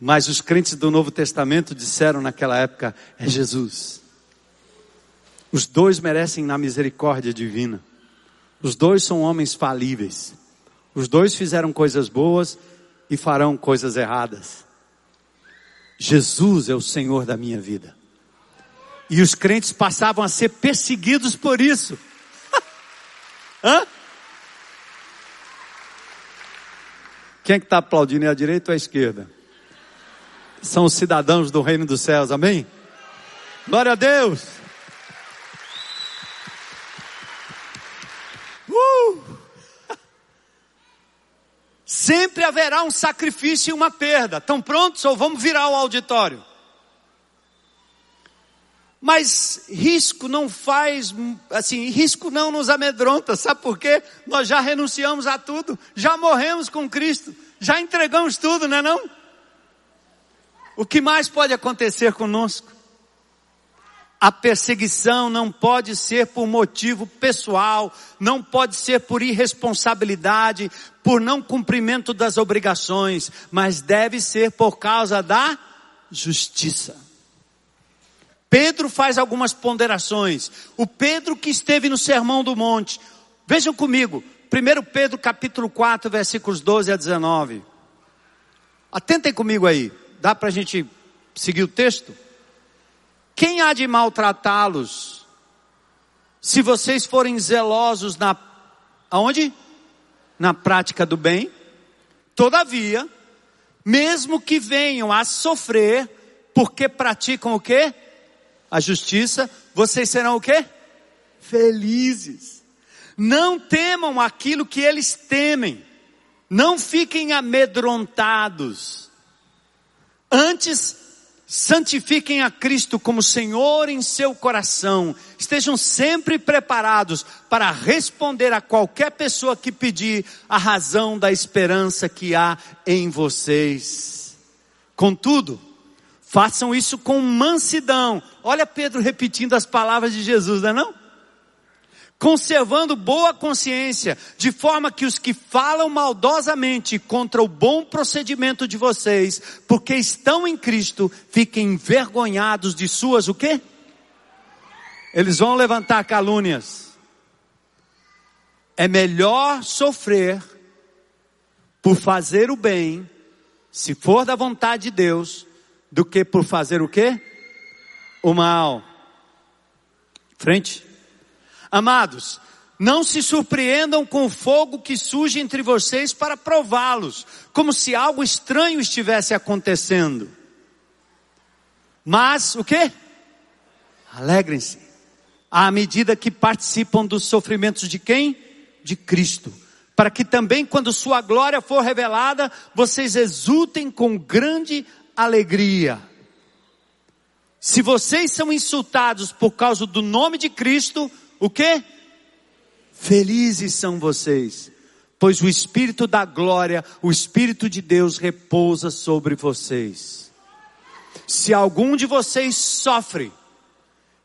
Mas os crentes do Novo Testamento disseram naquela época, é Jesus. Os dois merecem na misericórdia divina. Os dois são homens falíveis. Os dois fizeram coisas boas e farão coisas erradas. Jesus é o Senhor da minha vida. E os crentes passavam a ser perseguidos por isso. Hã? Quem é que está aplaudindo? É a direita ou a esquerda? São os cidadãos do reino dos céus, amém? Glória a Deus! Uh! Sempre haverá um sacrifício e uma perda. Estão prontos ou vamos virar o auditório? Mas risco não faz, assim, risco não nos amedronta, sabe por quê? Nós já renunciamos a tudo, já morremos com Cristo, já entregamos tudo, não é não? O que mais pode acontecer conosco? A perseguição não pode ser por motivo pessoal, não pode ser por irresponsabilidade, por não cumprimento das obrigações, mas deve ser por causa da justiça. Pedro faz algumas ponderações. O Pedro que esteve no Sermão do Monte. Vejam comigo, 1 Pedro capítulo 4, versículos 12 a 19. Atentem comigo aí, dá para a gente seguir o texto? Quem há de maltratá-los se vocês forem zelosos na aonde? Na prática do bem? Todavia, mesmo que venham a sofrer porque praticam o quê? a justiça, vocês serão o quê? Felizes. Não temam aquilo que eles temem. Não fiquem amedrontados. Antes, santifiquem a Cristo como Senhor em seu coração. Estejam sempre preparados para responder a qualquer pessoa que pedir a razão da esperança que há em vocês. Contudo, Façam isso com mansidão. Olha Pedro repetindo as palavras de Jesus, não é não? Conservando boa consciência, de forma que os que falam maldosamente contra o bom procedimento de vocês, porque estão em Cristo, fiquem envergonhados de suas o quê? Eles vão levantar calúnias. É melhor sofrer por fazer o bem, se for da vontade de Deus, do que por fazer o quê? O mal. Frente. Amados, não se surpreendam com o fogo que surge entre vocês para prová-los, como se algo estranho estivesse acontecendo. Mas o que? Alegrem-se. À medida que participam dos sofrimentos de quem? De Cristo. Para que também, quando sua glória for revelada, vocês exultem com grande alegria. Se vocês são insultados por causa do nome de Cristo, o que? Felizes são vocês, pois o Espírito da glória, o Espírito de Deus repousa sobre vocês. Se algum de vocês sofre,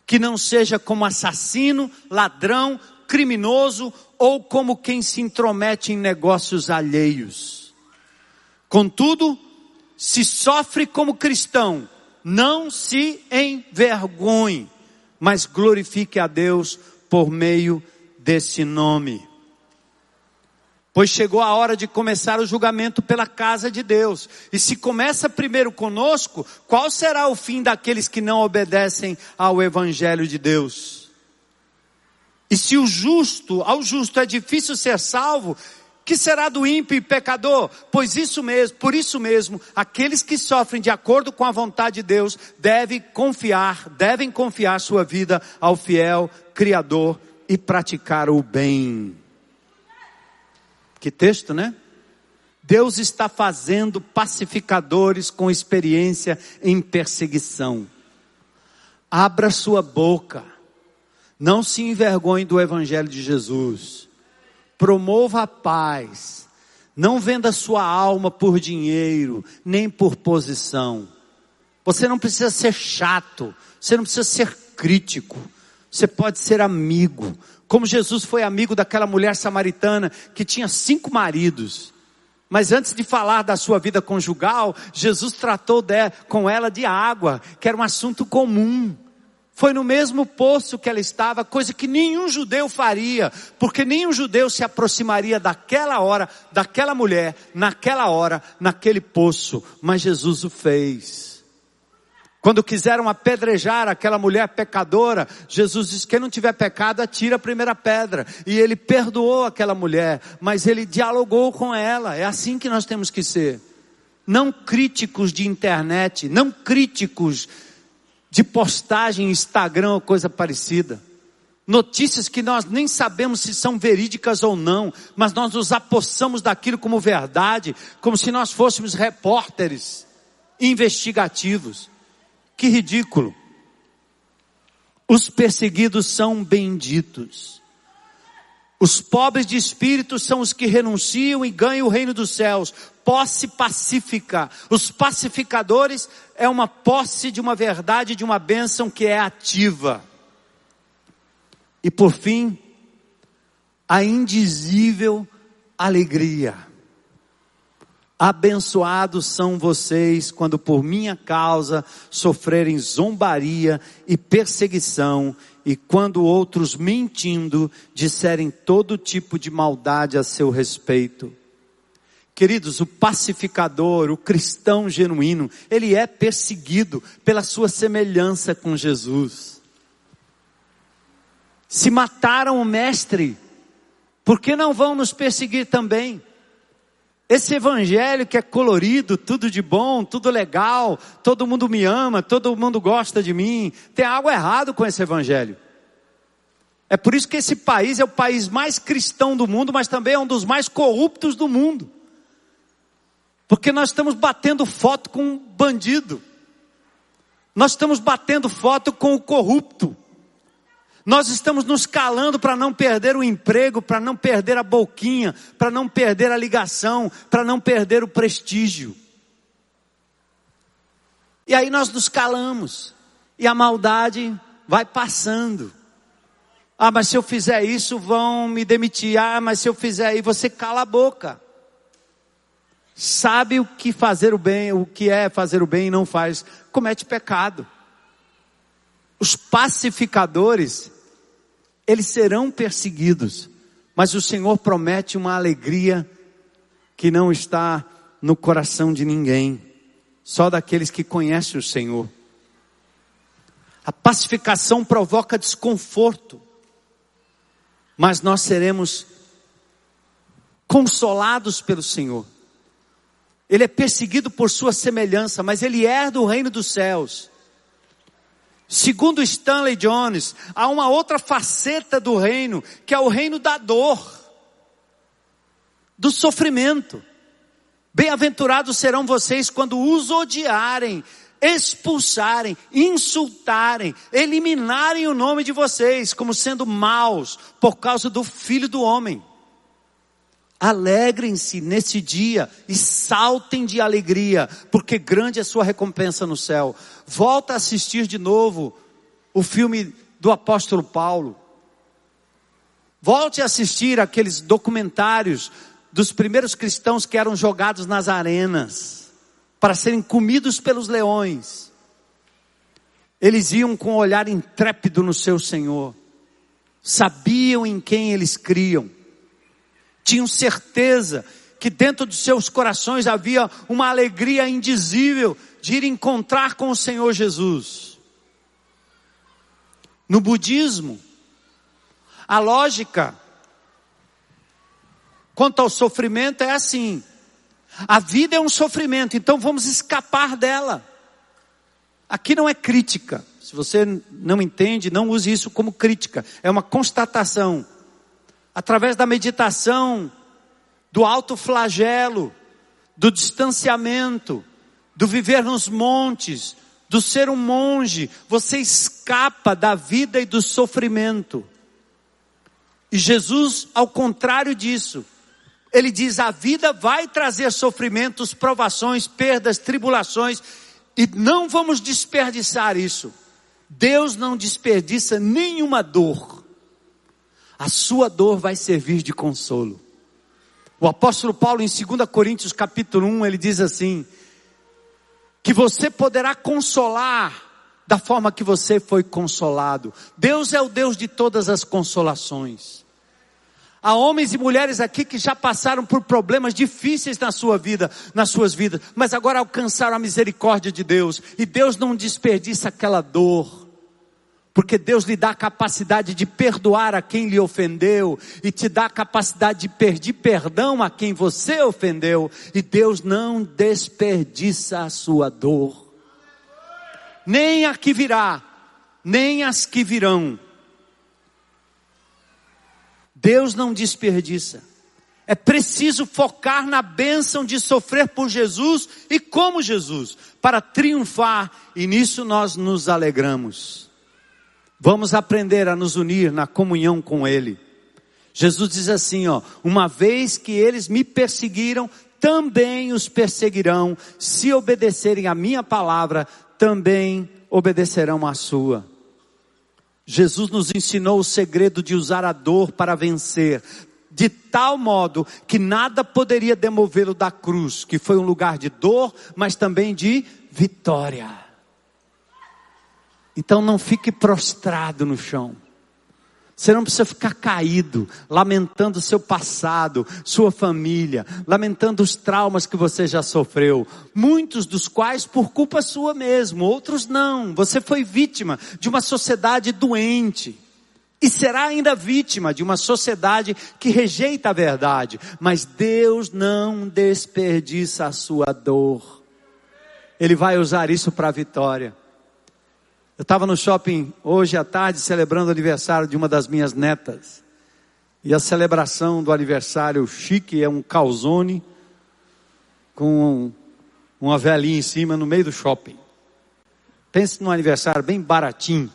que não seja como assassino, ladrão, criminoso ou como quem se intromete em negócios alheios. Contudo, se sofre como cristão, não se envergonhe, mas glorifique a Deus por meio desse nome. Pois chegou a hora de começar o julgamento pela casa de Deus. E se começa primeiro conosco, qual será o fim daqueles que não obedecem ao Evangelho de Deus? E se o justo, ao justo é difícil ser salvo, que será do ímpio e pecador? Pois isso mesmo, por isso mesmo, aqueles que sofrem de acordo com a vontade de Deus devem confiar, devem confiar sua vida ao fiel Criador e praticar o bem. Que texto, né? Deus está fazendo pacificadores com experiência em perseguição. Abra sua boca. Não se envergonhe do Evangelho de Jesus. Promova a paz. Não venda sua alma por dinheiro, nem por posição. Você não precisa ser chato. Você não precisa ser crítico. Você pode ser amigo. Como Jesus foi amigo daquela mulher samaritana que tinha cinco maridos. Mas antes de falar da sua vida conjugal, Jesus tratou de, com ela de água, que era um assunto comum. Foi no mesmo poço que ela estava, coisa que nenhum judeu faria, porque nenhum judeu se aproximaria daquela hora, daquela mulher, naquela hora, naquele poço, mas Jesus o fez. Quando quiseram apedrejar aquela mulher pecadora, Jesus disse: quem não tiver pecado, atira a primeira pedra. E ele perdoou aquela mulher, mas ele dialogou com ela. É assim que nós temos que ser. Não críticos de internet, não críticos de postagem Instagram ou coisa parecida. Notícias que nós nem sabemos se são verídicas ou não, mas nós nos apossamos daquilo como verdade, como se nós fôssemos repórteres investigativos. Que ridículo. Os perseguidos são benditos. Os pobres de espírito são os que renunciam e ganham o reino dos céus. Posse pacífica. Os pacificadores é uma posse de uma verdade, de uma bênção que é ativa. E por fim, a indizível alegria. Abençoados são vocês quando por minha causa sofrerem zombaria e perseguição, e quando outros mentindo disserem todo tipo de maldade a seu respeito. Queridos, o pacificador, o cristão genuíno, ele é perseguido pela sua semelhança com Jesus. Se mataram o mestre, por que não vão nos perseguir também? Esse evangelho que é colorido, tudo de bom, tudo legal, todo mundo me ama, todo mundo gosta de mim, tem algo errado com esse evangelho. É por isso que esse país é o país mais cristão do mundo, mas também é um dos mais corruptos do mundo. Porque nós estamos batendo foto com um bandido. Nós estamos batendo foto com o corrupto. Nós estamos nos calando para não perder o emprego, para não perder a boquinha, para não perder a ligação, para não perder o prestígio. E aí nós nos calamos. E a maldade vai passando. Ah, mas se eu fizer isso, vão me demitir. Ah, mas se eu fizer aí, você cala a boca. Sabe o que fazer o bem, o que é fazer o bem e não faz, comete pecado. Os pacificadores, eles serão perseguidos, mas o Senhor promete uma alegria que não está no coração de ninguém, só daqueles que conhecem o Senhor. A pacificação provoca desconforto, mas nós seremos consolados pelo Senhor. Ele é perseguido por sua semelhança, mas ele herda o reino dos céus. Segundo Stanley Jones, há uma outra faceta do reino, que é o reino da dor, do sofrimento. Bem-aventurados serão vocês quando os odiarem, expulsarem, insultarem, eliminarem o nome de vocês como sendo maus por causa do filho do homem. Alegrem-se nesse dia e saltem de alegria, porque grande é sua recompensa no céu. Volta a assistir de novo o filme do apóstolo Paulo. Volte a assistir aqueles documentários dos primeiros cristãos que eram jogados nas arenas para serem comidos pelos leões. Eles iam com um olhar intrépido no seu Senhor, sabiam em quem eles criam tinham certeza que dentro dos seus corações havia uma alegria indizível de ir encontrar com o Senhor Jesus. No budismo, A lógica quanto ao sofrimento é assim: a vida é um sofrimento, então vamos escapar dela. Aqui não é crítica. Se você não entende, não use isso como crítica. É uma constatação. Através da meditação, do alto flagelo, do distanciamento, do viver nos montes, do ser um monge, você escapa da vida e do sofrimento. E Jesus, ao contrário disso, ele diz: a vida vai trazer sofrimentos, provações, perdas, tribulações, e não vamos desperdiçar isso. Deus não desperdiça nenhuma dor. A sua dor vai servir de consolo. O apóstolo Paulo em 2 Coríntios capítulo 1, ele diz assim: que você poderá consolar da forma que você foi consolado. Deus é o Deus de todas as consolações. Há homens e mulheres aqui que já passaram por problemas difíceis na sua vida, nas suas vidas, mas agora alcançaram a misericórdia de Deus, e Deus não desperdiça aquela dor, porque Deus lhe dá a capacidade de perdoar a quem lhe ofendeu, e te dá a capacidade de pedir perdão a quem você ofendeu, e Deus não desperdiça a sua dor, nem a que virá, nem as que virão, Deus não desperdiça. É preciso focar na bênção de sofrer por Jesus e como Jesus, para triunfar, e nisso nós nos alegramos. Vamos aprender a nos unir na comunhão com Ele. Jesus diz assim, ó, uma vez que eles me perseguiram, também os perseguirão, se obedecerem a minha palavra, também obedecerão a sua. Jesus nos ensinou o segredo de usar a dor para vencer, de tal modo que nada poderia demovê-lo da cruz, que foi um lugar de dor, mas também de vitória. Então não fique prostrado no chão. Você não precisa ficar caído, lamentando seu passado, sua família, lamentando os traumas que você já sofreu, muitos dos quais por culpa sua mesmo, outros não. Você foi vítima de uma sociedade doente. E será ainda vítima de uma sociedade que rejeita a verdade, mas Deus não desperdiça a sua dor. Ele vai usar isso para a vitória. Eu estava no shopping hoje à tarde celebrando o aniversário de uma das minhas netas. E a celebração do aniversário chique é um calzone com uma velhinha em cima no meio do shopping. Pense num aniversário bem baratinho.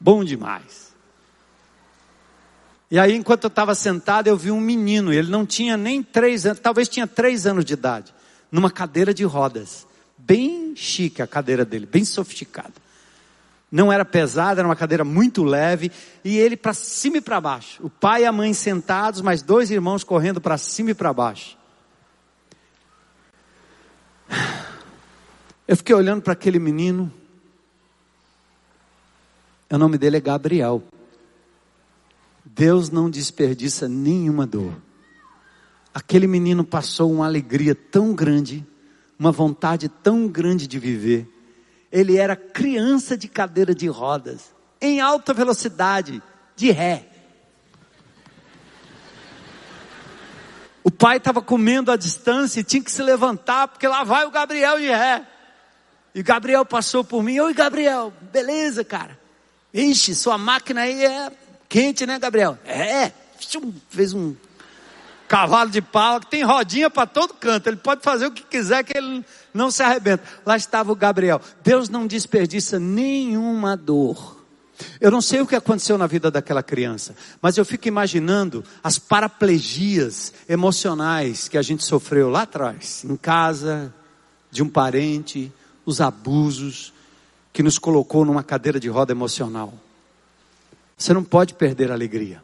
Bom demais. E aí, enquanto eu estava sentado, eu vi um menino, ele não tinha nem três anos, talvez tinha três anos de idade, numa cadeira de rodas bem chique a cadeira dele, bem sofisticada. Não era pesada, era uma cadeira muito leve, e ele para cima e para baixo. O pai e a mãe sentados, mas dois irmãos correndo para cima e para baixo. Eu fiquei olhando para aquele menino. O nome dele é Gabriel. Deus não desperdiça nenhuma dor. Aquele menino passou uma alegria tão grande uma vontade tão grande de viver. Ele era criança de cadeira de rodas, em alta velocidade, de ré. O pai estava comendo à distância e tinha que se levantar, porque lá vai o Gabriel de ré. E Gabriel passou por mim. Oi, Gabriel, beleza, cara? Ixi, sua máquina aí é quente, né, Gabriel? É, fez um cavalo de pau, que tem rodinha para todo canto, ele pode fazer o que quiser que ele não se arrebenta. Lá estava o Gabriel. Deus não desperdiça nenhuma dor. Eu não sei o que aconteceu na vida daquela criança, mas eu fico imaginando as paraplegias emocionais que a gente sofreu lá atrás, em casa, de um parente, os abusos que nos colocou numa cadeira de roda emocional. Você não pode perder a alegria.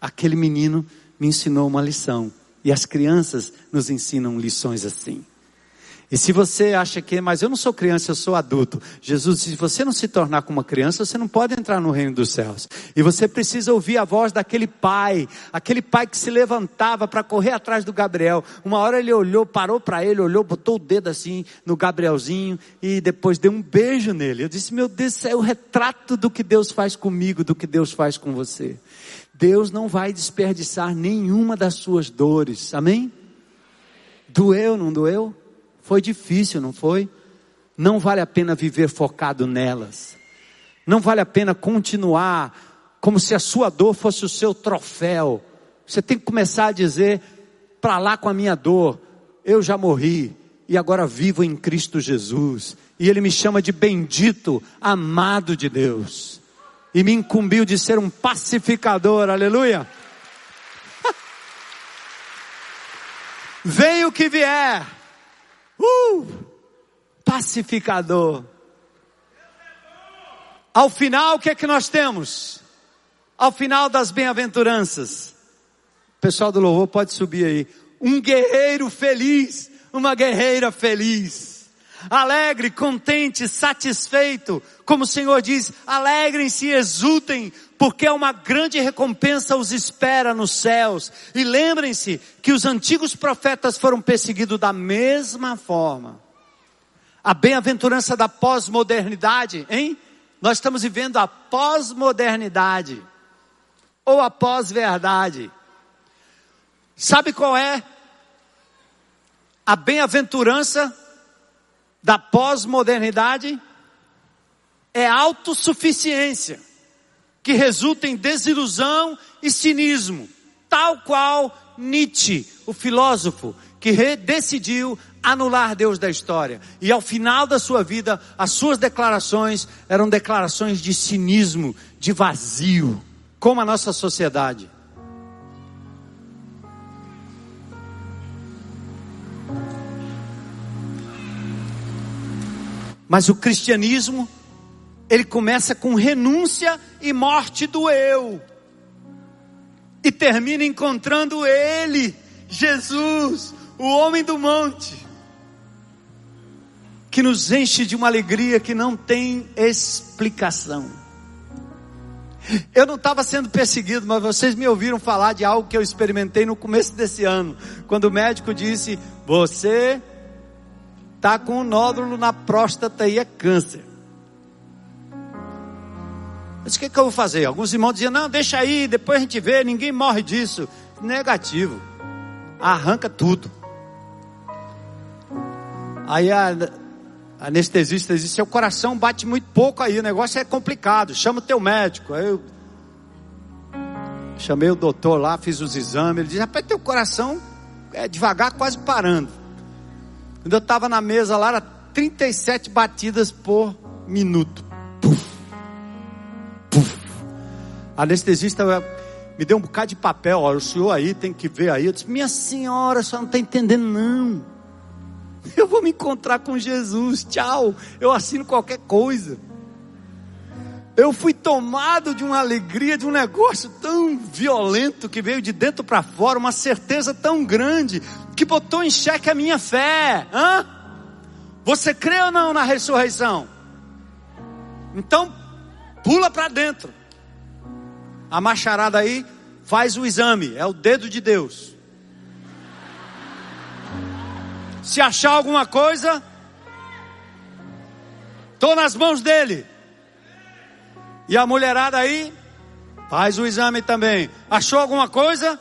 Aquele menino me ensinou uma lição. E as crianças nos ensinam lições assim. E se você acha que, mas eu não sou criança, eu sou adulto. Jesus disse: se você não se tornar como uma criança, você não pode entrar no reino dos céus. E você precisa ouvir a voz daquele pai, aquele pai que se levantava para correr atrás do Gabriel. Uma hora ele olhou, parou para ele, olhou, botou o dedo assim no Gabrielzinho e depois deu um beijo nele. Eu disse: meu Deus, isso é o retrato do que Deus faz comigo, do que Deus faz com você. Deus não vai desperdiçar nenhuma das suas dores. Amém? Doeu, não doeu? Foi difícil, não foi? Não vale a pena viver focado nelas. Não vale a pena continuar como se a sua dor fosse o seu troféu. Você tem que começar a dizer: para lá com a minha dor, eu já morri e agora vivo em Cristo Jesus. E Ele me chama de bendito, amado de Deus. E me incumbiu de ser um pacificador, aleluia. Venha o que vier Uh! Pacificador. Ao final, o que é que nós temos? Ao final das bem-aventuranças. Pessoal do louvor pode subir aí. Um guerreiro feliz, uma guerreira feliz. Alegre, contente, satisfeito. Como o Senhor diz, alegrem-se e exultem, porque uma grande recompensa os espera nos céus. E lembrem-se que os antigos profetas foram perseguidos da mesma forma. A bem-aventurança da pós-modernidade, hein? Nós estamos vivendo a pós-modernidade ou a pós-verdade. Sabe qual é a bem-aventurança da pós-modernidade? É autossuficiência que resulta em desilusão e cinismo, tal qual Nietzsche, o filósofo, que decidiu anular Deus da história. E ao final da sua vida, as suas declarações eram declarações de cinismo, de vazio, como a nossa sociedade. Mas o cristianismo ele começa com renúncia e morte do eu. E termina encontrando ele, Jesus, o homem do monte, que nos enche de uma alegria que não tem explicação. Eu não estava sendo perseguido, mas vocês me ouviram falar de algo que eu experimentei no começo desse ano, quando o médico disse: Você está com um nódulo na próstata e é câncer. Eu disse, o que, que eu vou fazer? Alguns irmãos diziam, não, deixa aí, depois a gente vê, ninguém morre disso. Negativo. Arranca tudo. Aí a, anestesista disse, seu coração bate muito pouco aí, o negócio é complicado, chama o teu médico. Aí eu chamei o doutor lá, fiz os exames, ele disse, rapaz, teu coração é devagar, quase parando. Quando eu estava na mesa lá, era 37 batidas por minuto. A anestesista me deu um bocado de papel, ó, o senhor aí tem que ver aí. Eu disse, minha senhora, a senhora não está entendendo não. Eu vou me encontrar com Jesus, tchau. Eu assino qualquer coisa. Eu fui tomado de uma alegria, de um negócio tão violento que veio de dentro para fora, uma certeza tão grande que botou em xeque a minha fé. Hã? Você crê ou não na ressurreição? Então, pula para dentro. A macharada aí faz o exame, é o dedo de Deus. Se achar alguma coisa, estou nas mãos dele. E a mulherada aí faz o exame também. Achou alguma coisa?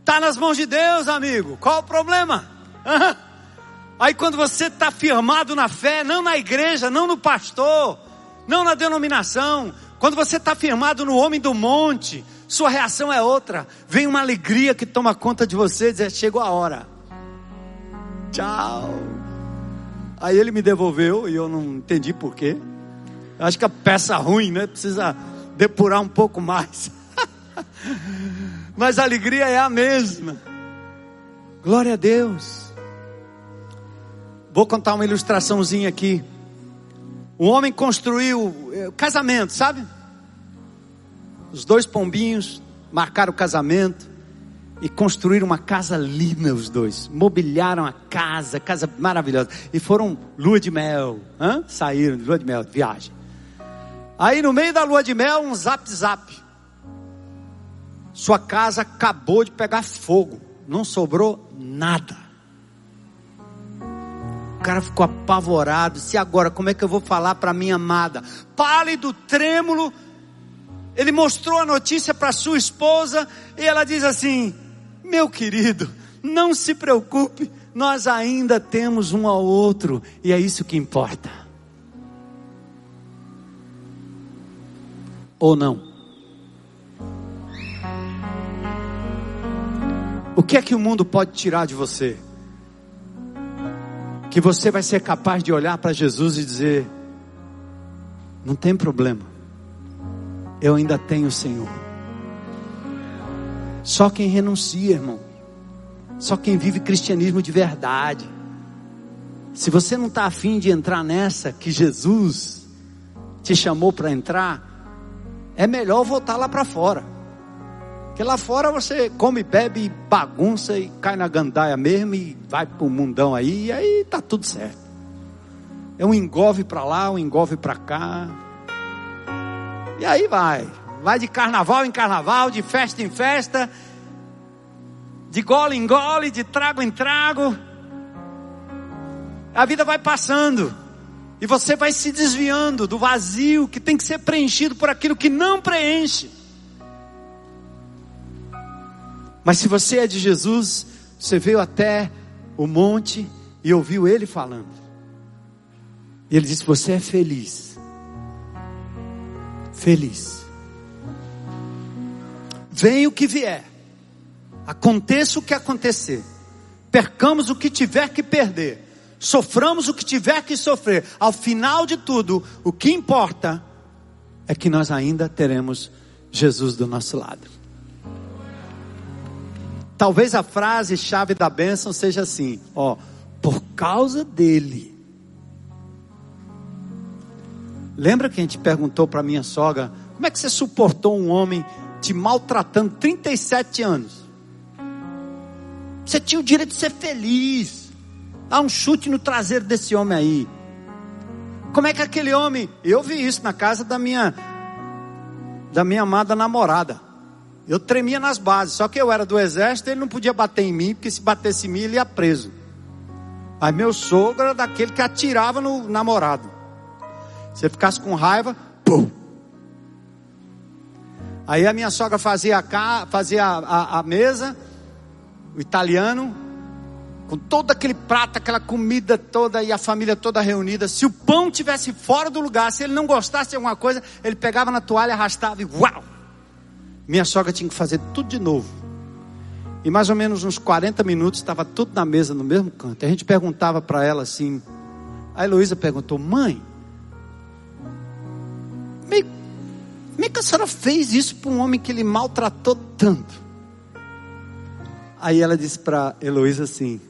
Está nas mãos de Deus, amigo. Qual o problema? Aí quando você está firmado na fé, não na igreja, não no pastor, não na denominação, quando você está firmado no homem do monte, sua reação é outra. Vem uma alegria que toma conta de você e diz: chegou a hora. Tchau. Aí ele me devolveu e eu não entendi porquê. Acho que a peça ruim, né? Precisa depurar um pouco mais. Mas a alegria é a mesma. Glória a Deus. Vou contar uma ilustraçãozinha aqui. Um homem construiu eh, casamento, sabe? Os dois pombinhos marcaram o casamento. e construíram uma casa linda os dois. Mobiliaram a casa, casa maravilhosa. E foram lua de mel. Hã? Saíram de lua de mel, viagem. Aí no meio da lua de mel, um zap zap. Sua casa acabou de pegar fogo. Não sobrou nada. O cara ficou apavorado. Se agora, como é que eu vou falar para minha amada? Pálido, trêmulo. Ele mostrou a notícia para sua esposa e ela diz assim: meu querido, não se preocupe, nós ainda temos um ao outro e é isso que importa. Ou não? O que é que o mundo pode tirar de você? Que você vai ser capaz de olhar para Jesus e dizer: não tem problema, eu ainda tenho o Senhor. Só quem renuncia, irmão. Só quem vive cristianismo de verdade. Se você não está afim de entrar nessa que Jesus te chamou para entrar, é melhor voltar lá para fora. Porque lá fora você come, bebe, bagunça e cai na gandaia mesmo e vai para o mundão aí e aí tá tudo certo. É um engove para lá, um engove para cá. E aí vai. Vai de carnaval em carnaval, de festa em festa, de gole em gole, de trago em trago. A vida vai passando. E você vai se desviando do vazio que tem que ser preenchido por aquilo que não preenche. Mas se você é de Jesus, você veio até o monte e ouviu ele falando. E ele disse: Você é feliz. Feliz. Venha o que vier, aconteça o que acontecer, percamos o que tiver que perder, soframos o que tiver que sofrer, ao final de tudo, o que importa é que nós ainda teremos Jesus do nosso lado. Talvez a frase chave da bênção seja assim: ó, por causa dele. Lembra que a gente perguntou para minha sogra, como é que você suportou um homem te maltratando 37 anos. Você tinha o direito de ser feliz. Dá um chute no traseiro desse homem aí. Como é que aquele homem, eu vi isso na casa da minha da minha amada namorada. Eu tremia nas bases, só que eu era do exército, ele não podia bater em mim, porque se batesse em mim ele ia preso. Aí meu sogro era daquele que atirava no namorado. Se ele ficasse com raiva, pum, Aí a minha sogra fazia a, fazia a, a, a mesa, o italiano, com todo aquele prato, aquela comida toda e a família toda reunida. Se o pão tivesse fora do lugar, se ele não gostasse de alguma coisa, ele pegava na toalha, arrastava e uau! Minha sogra tinha que fazer tudo de novo. E mais ou menos uns 40 minutos estava tudo na mesa no mesmo canto. A gente perguntava para ela assim. A Heloísa perguntou: Mãe, como é que a senhora fez isso para um homem que ele maltratou tanto? Aí ela disse para Heloísa assim: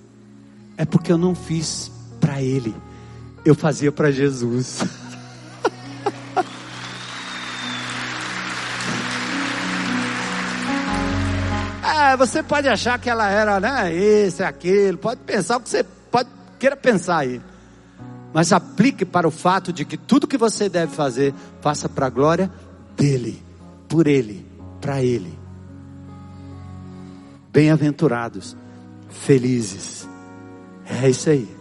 É porque eu não fiz para ele, eu fazia para Jesus. é, você pode achar que ela era, né, esse, aquele, pode pensar o que você pode queira pensar aí. Mas aplique para o fato de que tudo que você deve fazer, faça para a glória dele, por ele, para ele. Bem-aventurados, felizes. É isso aí.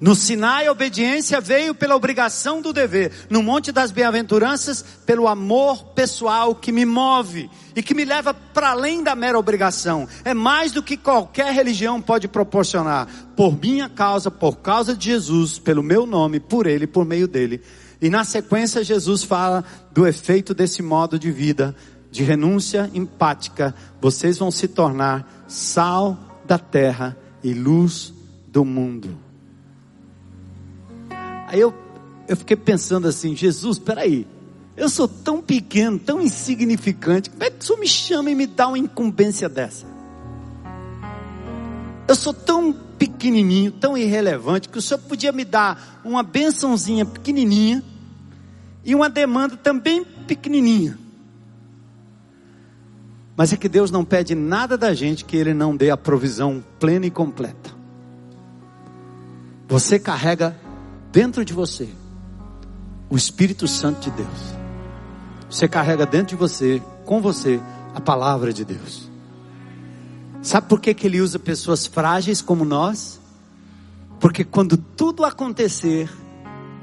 No Sinai, a obediência veio pela obrigação do dever. No Monte das Bem-aventuranças, pelo amor pessoal que me move e que me leva para além da mera obrigação. É mais do que qualquer religião pode proporcionar. Por minha causa, por causa de Jesus, pelo meu nome, por Ele, por meio dele. E na sequência, Jesus fala do efeito desse modo de vida, de renúncia empática. Vocês vão se tornar sal da terra e luz do mundo. Aí eu, eu fiquei pensando assim: Jesus, peraí. Eu sou tão pequeno, tão insignificante. Como é que o senhor me chama e me dá uma incumbência dessa? Eu sou tão pequenininho, tão irrelevante, que o Senhor podia me dar uma bençãozinha pequenininha e uma demanda também pequenininha. Mas é que Deus não pede nada da gente que Ele não dê a provisão plena e completa. Você carrega dentro de você o Espírito Santo de Deus. Você carrega dentro de você, com você, a palavra de Deus. Sabe por que, que ele usa pessoas frágeis como nós? Porque quando tudo acontecer,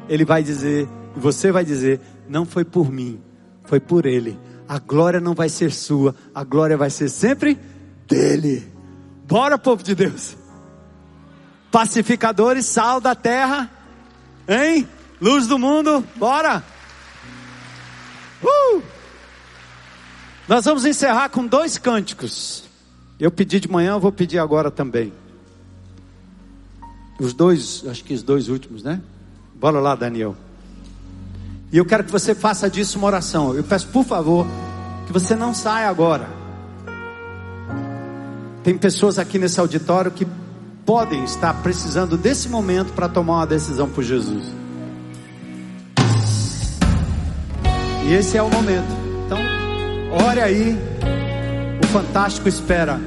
ele vai dizer, você vai dizer: não foi por mim, foi por ele. A glória não vai ser sua, a glória vai ser sempre dele. Bora, povo de Deus. Pacificadores, sal da terra, hein? Luz do mundo, bora. Uh! Nós vamos encerrar com dois cânticos. Eu pedi de manhã, eu vou pedir agora também. Os dois, acho que os dois últimos, né? Bora lá, Daniel. E eu quero que você faça disso uma oração. Eu peço, por favor, que você não saia agora. Tem pessoas aqui nesse auditório que podem estar precisando desse momento para tomar uma decisão por Jesus. E esse é o momento. Então, ore aí. O fantástico espera.